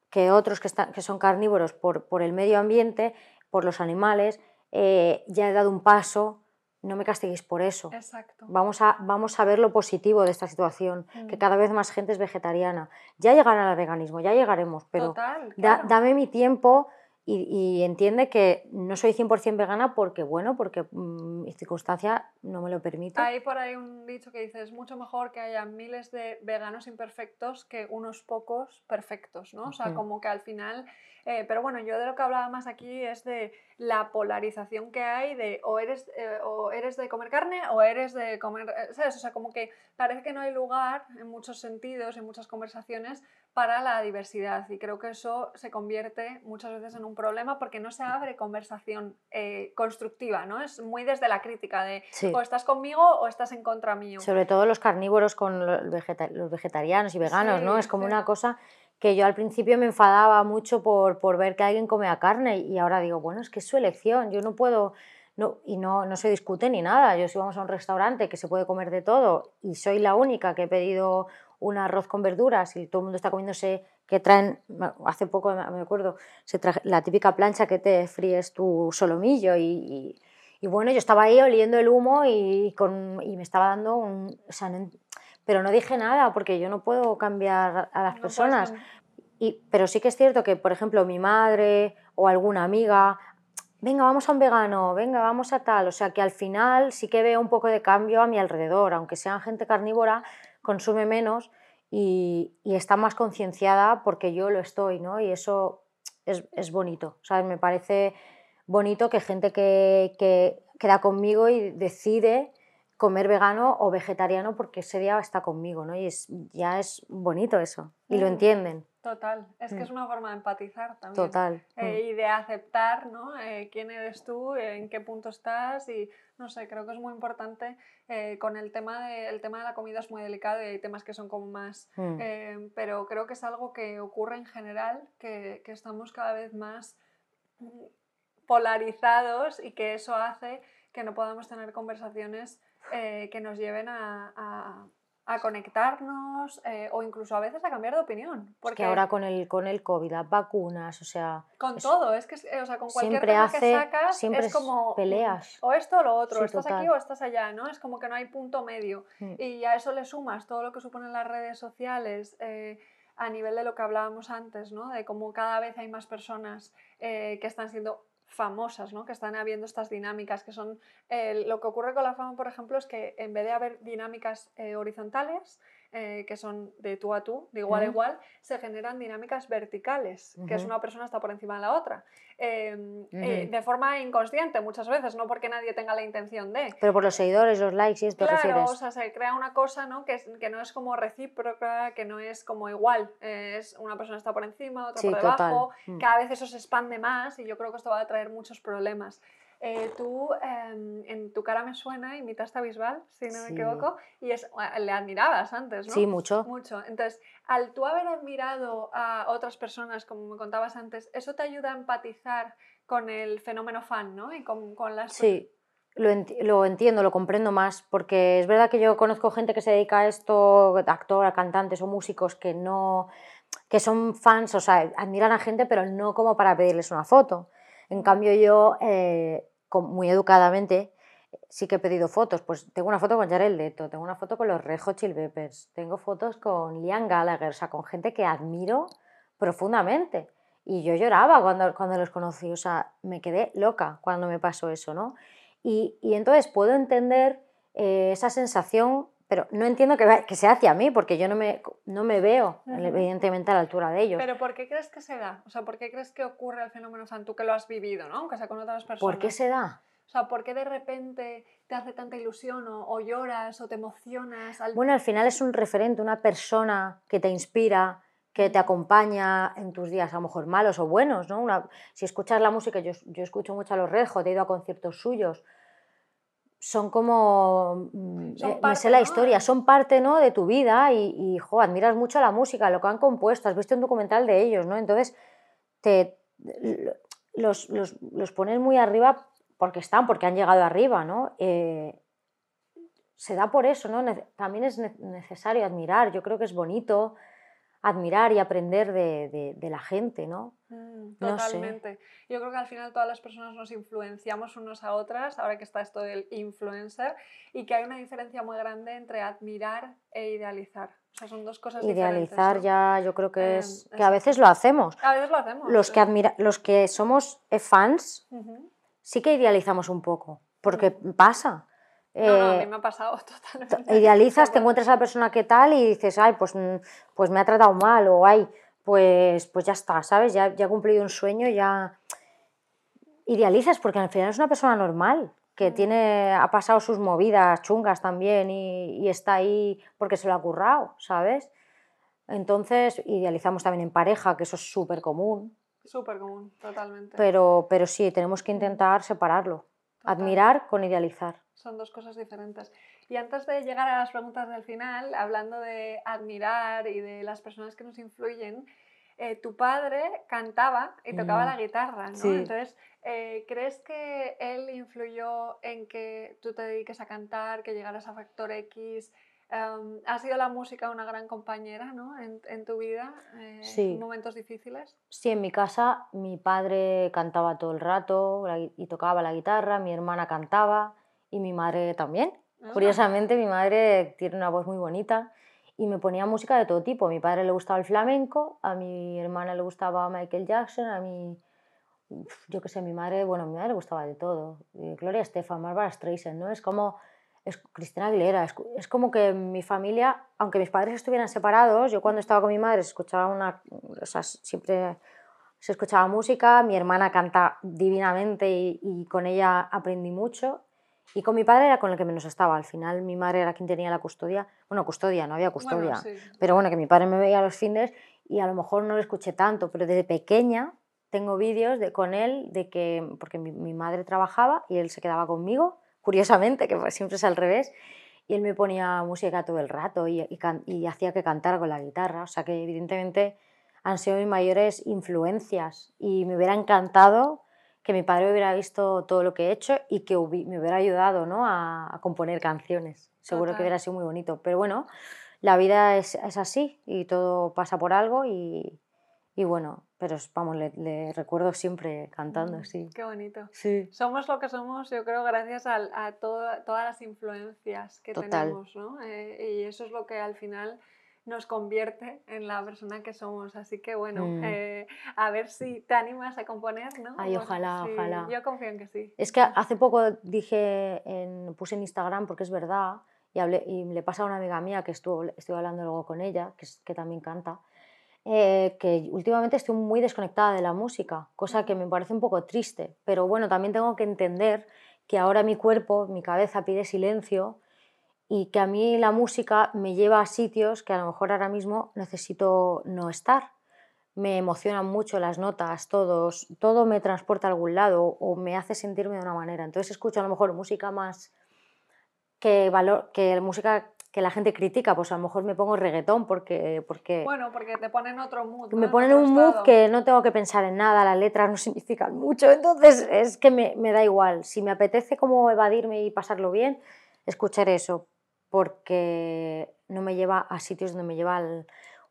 que otros que, están, que son carnívoros por, por el medio ambiente, por los animales, eh, ya he dado un paso, no me castiguéis por eso. Exacto. Vamos a, vamos a ver lo positivo de esta situación, que Mm. cada vez más gente es vegetariana. Ya llegará al veganismo, ya llegaremos, pero Total, da- dame mi tiempo y, y entiende que no soy 100% vegana porque, bueno, porque mm, mi circunstancia no me lo permite. Hay por ahí un dicho que dice, es mucho mejor que haya miles de veganos imperfectos que unos pocos perfectos, ¿no? O sea, como que al final... eh, pero bueno, yo de lo que hablaba más aquí es de la polarización que hay de o eres, eh, o eres de comer carne o eres de comer... eh, ¿Sabes? O sea, como que parece que no hay lugar en muchos sentidos, en muchas conversaciones, para la diversidad. Y creo que eso se convierte muchas veces en un problema porque no se abre conversación eh, constructiva, ¿no? Es muy desde la crítica de Sí. o estás conmigo o estás en contra mío. Sobre todo los carnívoros con lo- el vegeta- los vegetarianos y veganos, ¿no? Es como sí. una cosa que yo al principio me enfadaba mucho por, por ver que alguien comía carne y ahora digo, bueno, es que es su elección, yo no puedo, no, y no, no se discute ni nada. Yo si vamos a un restaurante que se puede comer de todo y soy la única que he pedido un arroz con verduras y todo el mundo está comiéndose, que traen, hace poco me acuerdo, se traje, la típica plancha que te fríes tu solomillo y, y- Y bueno, yo estaba ahí oliendo el humo y, con, y me estaba dando un... O sea, pero no dije nada porque yo no puedo cambiar a las personas. Y, pero sí que es cierto que, por ejemplo, mi madre o alguna amiga, venga, vamos a un vegano, venga, vamos a tal. O sea, que al final sí que veo un poco de cambio a mi alrededor, aunque sean gente carnívora, consume menos y, y está más concienciada porque yo lo estoy, ¿no? Y eso es, es bonito, ¿sabes? Me parece bonito que gente que, que queda conmigo y decide comer vegano o vegetariano porque ese día está conmigo, ¿no? Y es, ya es bonito eso, y lo entienden. Total, es que es mm. una forma de empatizar también. Total. Eh, mm. y de aceptar, ¿no? Eh, quién eres tú, en qué punto estás y, no sé, creo que es muy importante eh, con el tema, de, el tema de la comida es muy delicado y hay temas que son como más, pero creo que es algo que ocurre en general, que, que estamos cada vez más polarizados y que eso hace que no podamos tener conversaciones eh, que nos lleven a, a, conectarnos eh, o incluso a veces a cambiar de opinión. Porque que ahora con el, con el COVID, las vacunas, o sea... Con todo, es que o sea, con cualquier tema hace, que sacas siempre es como... Peleas. O esto o lo otro, estás aquí o estás allá, ¿no? Es como que no hay punto medio. Mm. Y a eso le sumas todo lo que suponen las redes sociales. Eh, a nivel de lo que hablábamos antes, ¿no? de cómo cada vez hay más personas que están siendo famosas, ¿no? que están habiendo estas dinámicas, que son, eh, lo que ocurre con la fama, por ejemplo, es que en vez de haber dinámicas eh, horizontales, eh, que son de tú a tú, de igual a igual, se generan dinámicas verticales, que es una persona está por encima de la otra. Em, eh, de forma inconsciente muchas veces, no porque nadie tenga la intención de. Pero por los seguidores, los likes y esto claro, o sea, se crea una cosa ¿no? que, que no es como recíproca, que no es como igual. es una persona está por encima, otra por debajo. Mm. Cada vez eso se expande más y yo creo que esto va a traer muchos problemas. Eh, tú em, en tu cara me suena, imitaste a Bisbal, si no me equivoco, y es, le admirabas antes, ¿no? Sí, mucho. Mucho. Entonces, al tú haber admirado a otras personas, como me contabas antes, ¿eso te ayuda a empatizar con el fenómeno fan, ¿no? Y con, con las... Sí. Lo, lo, entiendo, lo comprendo más, porque es verdad que yo conozco gente que se dedica a esto, actor, cantantes o músicos que no, que son fans, o sea, admiran a gente, pero no como para pedirles una foto. En cambio yo, eh, muy educadamente, sí que he pedido fotos. Pues tengo una foto con Jared Leto, tengo una foto con los Red Hot Chili Peppers, tengo fotos con Liam Gallagher, o sea, con gente que admiro profundamente. Y yo lloraba cuando, cuando los conocí, o sea, me quedé loca cuando me pasó eso, ¿no? Y, y entonces puedo entender eh, esa sensación pero no entiendo que, que, sea hacia mí, porque yo no me, no me veo, evidentemente, a la altura de ellos. ¿Pero por qué crees que se da? O sea, ¿por qué crees que ocurre el fenómeno fan? Tú que lo has vivido, ¿no? Aunque sea con otras personas. ¿Por qué se da? O sea, ¿por qué de repente te hace tanta ilusión o, lloras o te emocionas? Bueno, al final es un referente, una persona que te inspira, que te acompaña en tus días, a lo mejor malos o buenos, ¿no? Una, si escuchas la música, yo, yo escucho mucho a los Rejo, he ido a conciertos suyos, son como, mm, eh, no sé la historia, son parte ¿no? de tu vida y, y jo, admiras mucho la música, lo que han compuesto, has visto un documental de ellos, ¿no? Entonces te, los, los, los pones muy arriba porque están, porque han llegado arriba, ¿no? Eh, se da por eso, ¿no? También es necesario admirar, yo creo que es bonito admirar y aprender de, de, la gente, ¿no? Mm, totalmente. Yo creo que al final todas las personas nos influenciamos unos a otras, ahora que está esto del influencer, y que hay una diferencia muy grande entre admirar e idealizar. O sea, son dos cosas Idealizar ya yo creo que em, es, que a veces lo hacemos. A veces lo hacemos. Los que, admira, los que somos fans sí que idealizamos un poco, porque mm. pasa. No, no, a mí eh, me ha pasado totalmente. Idealizas, te encuentras a la persona que tal y dices, ay, pues, mm, pues me ha tratado mal o ay, pues, pues ya está, ¿sabes? Ya, ya he cumplido un sueño, ya... Idealizas porque al final es una persona normal, que mm. tiene, ha pasado sus movidas chungas también y, y está ahí porque se lo ha currado, ¿sabes? Entonces, idealizamos también en pareja, que eso es súper común. Súper común, totalmente. Pero, pero sí, tenemos que intentar separarlo. Admirar con idealizar. Son dos cosas diferentes. Y antes de llegar a las preguntas del final, hablando de admirar y de las personas que nos influyen, eh, tu padre cantaba y tocaba la guitarra, ¿no? Entonces, eh, ¿crees que él influyó en que tú te dediques a cantar, que llegaras a Factor X? Em, ¿Ha sido la música una gran compañera ¿no? en, en tu vida eh, Sí. en momentos difíciles? Sí, en mi casa mi padre cantaba todo el rato y tocaba la guitarra, mi hermana cantaba y mi madre también. Ah, Curiosamente, mi madre tiene una voz muy bonita y me ponía música de todo tipo. A mi padre le gustaba el flamenco, a mi hermana le gustaba Michael Jackson, a mi, yo qué sé, mi madre, bueno, a mi madre le gustaba de todo. Eh, Gloria Estefan, Barbara Streisand, ¿no? Es como, es Cristina Aguilera, es, es como que mi familia, aunque mis padres estuvieran separados, yo cuando estaba con mi madre escuchaba una, o sea, siempre se escuchaba música, mi hermana canta divinamente y, y con ella aprendí mucho. Y con mi padre era con el que menos estaba. Al final mi madre era quien tenía la custodia. Bueno, custodia, no había custodia. Bueno, sí. Pero bueno, que mi padre me veía los fines y a lo mejor no lo escuché tanto, pero desde pequeña tengo vídeos de, con él de que, porque mi, mi madre trabajaba y él se quedaba conmigo, curiosamente, que pues siempre es al revés, y él me ponía música todo el rato y, y can- y hacía que cantara con la guitarra, o sea que evidentemente han sido mis mayores influencias y me hubiera encantado que mi padre hubiera visto todo lo que he hecho y que me hubiera ayudado ¿no? a, a componer canciones. Seguro Total. que hubiera sido muy bonito. Pero bueno, la vida es, es así y todo pasa por algo y, y bueno, pero vamos, le, le recuerdo siempre cantando, Mm, sí. Qué bonito. Sí. Somos lo que somos, yo creo, gracias al- a, todo- todas las influencias que Total. tenemos, ¿no? Eh, y eso es lo que al final nos convierte en la persona que somos. Así que bueno, Mm. eh, a ver si te animas a componer, ¿no? Ay, ojalá, sí, ojalá. Yo confío en que sí. Es que hace poco dije, en, puse en Instagram, porque es verdad, y, hablé, y le pasa a una amiga mía que estuvo, estuve hablando luego con ella, que, es- que también canta, eh, que últimamente estoy muy desconectada de la música, cosa que me parece un poco triste, pero bueno, también tengo que entender que ahora mi cuerpo, mi cabeza pide silencio y que a mí la música me lleva a sitios que a lo mejor ahora mismo necesito no estar. Me emocionan mucho las notas, todos, todo me transporta a algún lado o me hace sentirme de una manera. Entonces escucho a lo mejor música más que, valor, que música que la gente critica, pues a lo mejor me pongo reggaetón porque, porque Bueno, porque te ponen otro mood. me En ponen un mood estado. que no tengo que pensar en nada, las letras no significan mucho, entonces es que me, me da igual. Si me apetece como evadirme y pasarlo bien, escuchar eso, porque no me lleva a sitios donde me lleva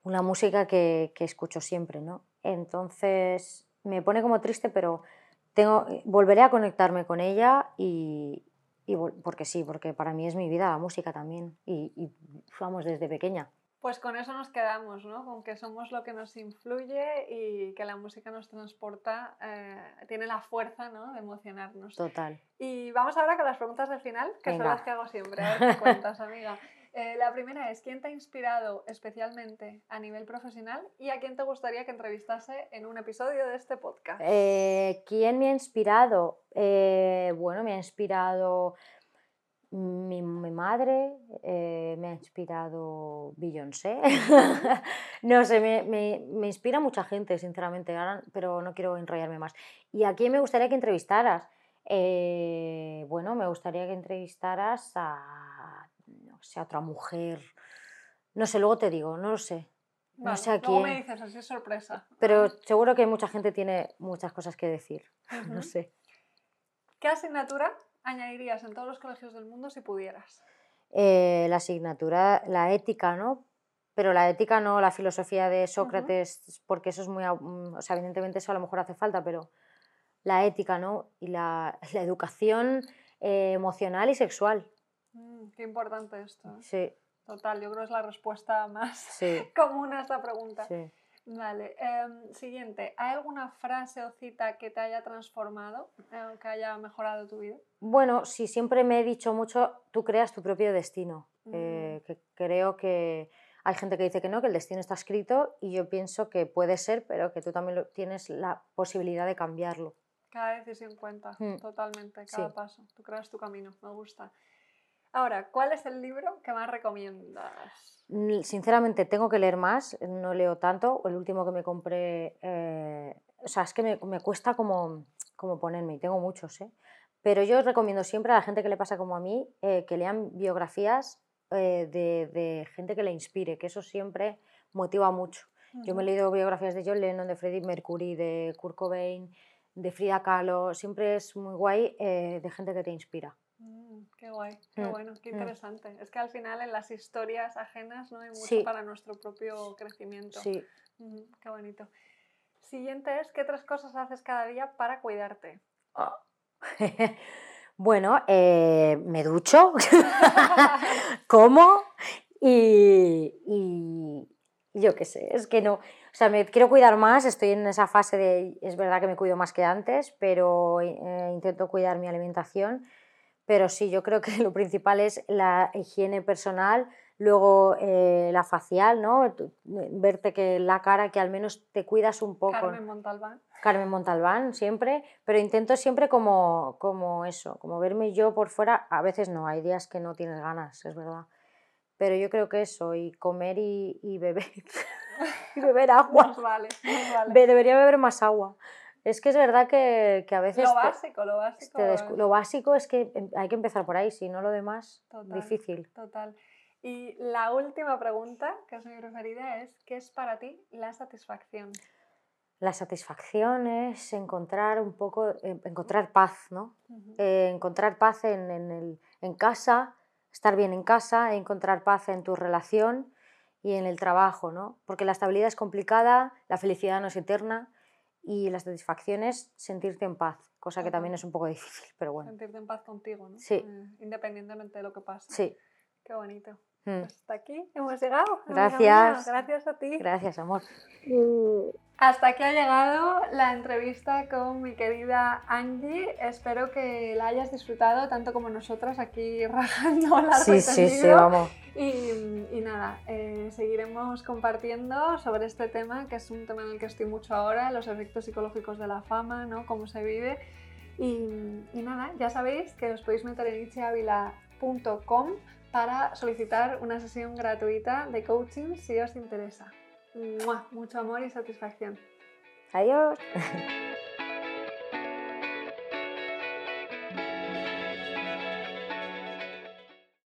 una música que, que escucho siempre, ¿no? Entonces me pone como triste, pero tengo, volveré a conectarme con ella y, y porque sí, porque para mí es mi vida la música también y, y vamos desde pequeña. Pues con eso nos quedamos, ¿no? Con que somos lo que nos influye y que la música nos transporta, eh, tiene la fuerza, ¿no? De emocionarnos. Total. Y vamos ahora con las preguntas del final, que son Venga. las que hago siempre. A ver qué cuentas, amiga. Eh, la primera es, ¿quién te ha inspirado especialmente a nivel profesional y a quién te gustaría que entrevistase en un episodio de este podcast? Eh, ¿Quién me ha inspirado? Bueno, me ha inspirado mi, mi madre, eh, me ha inspirado Beyoncé. no sé, me, me- me inspira mucha gente, sinceramente, ahora- pero no quiero enrollarme más. ¿Y a quién me gustaría que entrevistaras? Eh, bueno, me gustaría que entrevistaras a, no sé, a otra mujer. No sé, luego te digo, no lo sé. No sé a luego me quién. dices, así es sorpresa. Pero seguro que mucha gente tiene muchas cosas que decir. No sé. ¿Qué asignatura añadirías en todos los colegios del mundo si pudieras? Eh, la asignatura, la ética, ¿no? Pero la ética no la filosofía de Sócrates, porque eso es muy, mm, o sea, evidentemente eso a lo mejor hace falta, pero la ética, ¿no? Y la, la educación eh, emocional y sexual. Mm, qué importante esto. ¿eh? Sí, Total, yo creo que es la respuesta más sí, común a esta pregunta. sí. Vale, em, siguiente. ¿Hay alguna frase o cita que te haya transformado, que haya mejorado tu vida? Bueno, sí, siempre me he dicho mucho, tú creas tu propio destino. Mm. Eh, que creo que hay gente que dice que no, que el destino está escrito y yo pienso que puede ser, pero que tú también lo- tienes la posibilidad de cambiarlo. Cada decisión cuenta, Mm. totalmente, cada Sí. paso. Tú creas tu camino, me gusta. Ahora, ¿cuál es el libro que más recomiendas? Sinceramente, tengo que leer más, no leo tanto. El último que me compré, eh, o sea, es que me, me cuesta como, como ponerme, y tengo muchos, ¿eh? Pero yo os recomiendo siempre a la gente que le pasa como a mí eh, que lean biografías eh, de, de gente que le inspire, que eso siempre motiva mucho. Yo me he leído biografías de John Lennon, de Freddie Mercury, de Kurt Cobain, de Frida Kahlo. Siempre es muy guay eh, de gente que te inspira. Mm, qué guay, qué Mm, bueno, qué mm. interesante. Es que al final en las historias ajenas no hay mucho Sí. para nuestro propio crecimiento. Sí. Mm, qué bonito. Siguiente es, ¿qué tres cosas haces cada día para cuidarte? bueno, eh, me ducho, como y, yo qué sé, es que no, o sea, me quiero cuidar más, estoy en esa fase de, es verdad que me cuido más que antes, pero eh, intento cuidar mi alimentación, pero sí, yo creo que lo principal es la higiene personal, luego eh, la facial, ¿no? Tu- Verte que la cara, que al menos te cuidas un poco. Carmen Montalbán. Carmen Montalbán siempre, pero intento siempre como, como eso, como verme yo por fuera. A veces no, hay días que no tienes ganas, es verdad. Pero yo creo que eso, y comer y, y beber, y beber agua. Nos vale, nos vale. Be- debería beber más agua. Es que es verdad que, que a veces Lo te- básico, lo básico. lo básico es que em- hay que empezar por ahí, si no lo demás, Total. difícil. Total. Y la última pregunta, que es mi preferida, es ¿qué es para ti la satisfacción? La satisfacción es encontrar un poco, eh, encontrar paz, ¿no? Eh, encontrar paz en, en el- en casa, estar bien en casa, encontrar paz en tu relación y en el trabajo, ¿no? Porque la estabilidad es complicada, la felicidad no es eterna y la satisfacción es sentirte en paz, cosa que también es un poco difícil, pero bueno, Sentirte en paz contigo, ¿no? Sí. Eh, independientemente de lo que pase. sí. Qué bonito. Mm. Pues hasta aquí hemos llegado. Gracias. Gracias a ti. Gracias, amor. Hasta aquí ha llegado la entrevista con mi querida Angie. Espero que la hayas disfrutado tanto como nosotras aquí rajando largo Sí, sí, sí, vamos. Y, y nada, eh, seguiremos compartiendo sobre este tema, que es un tema en el que estoy mucho ahora, los efectos psicológicos de la fama, ¿no? cómo se vive. Y, y nada, ya sabéis que os podéis meter en itziavila.com para solicitar una sesión gratuita de coaching si os interesa. ¡Mua! Mucho amor y satisfacción. Adiós.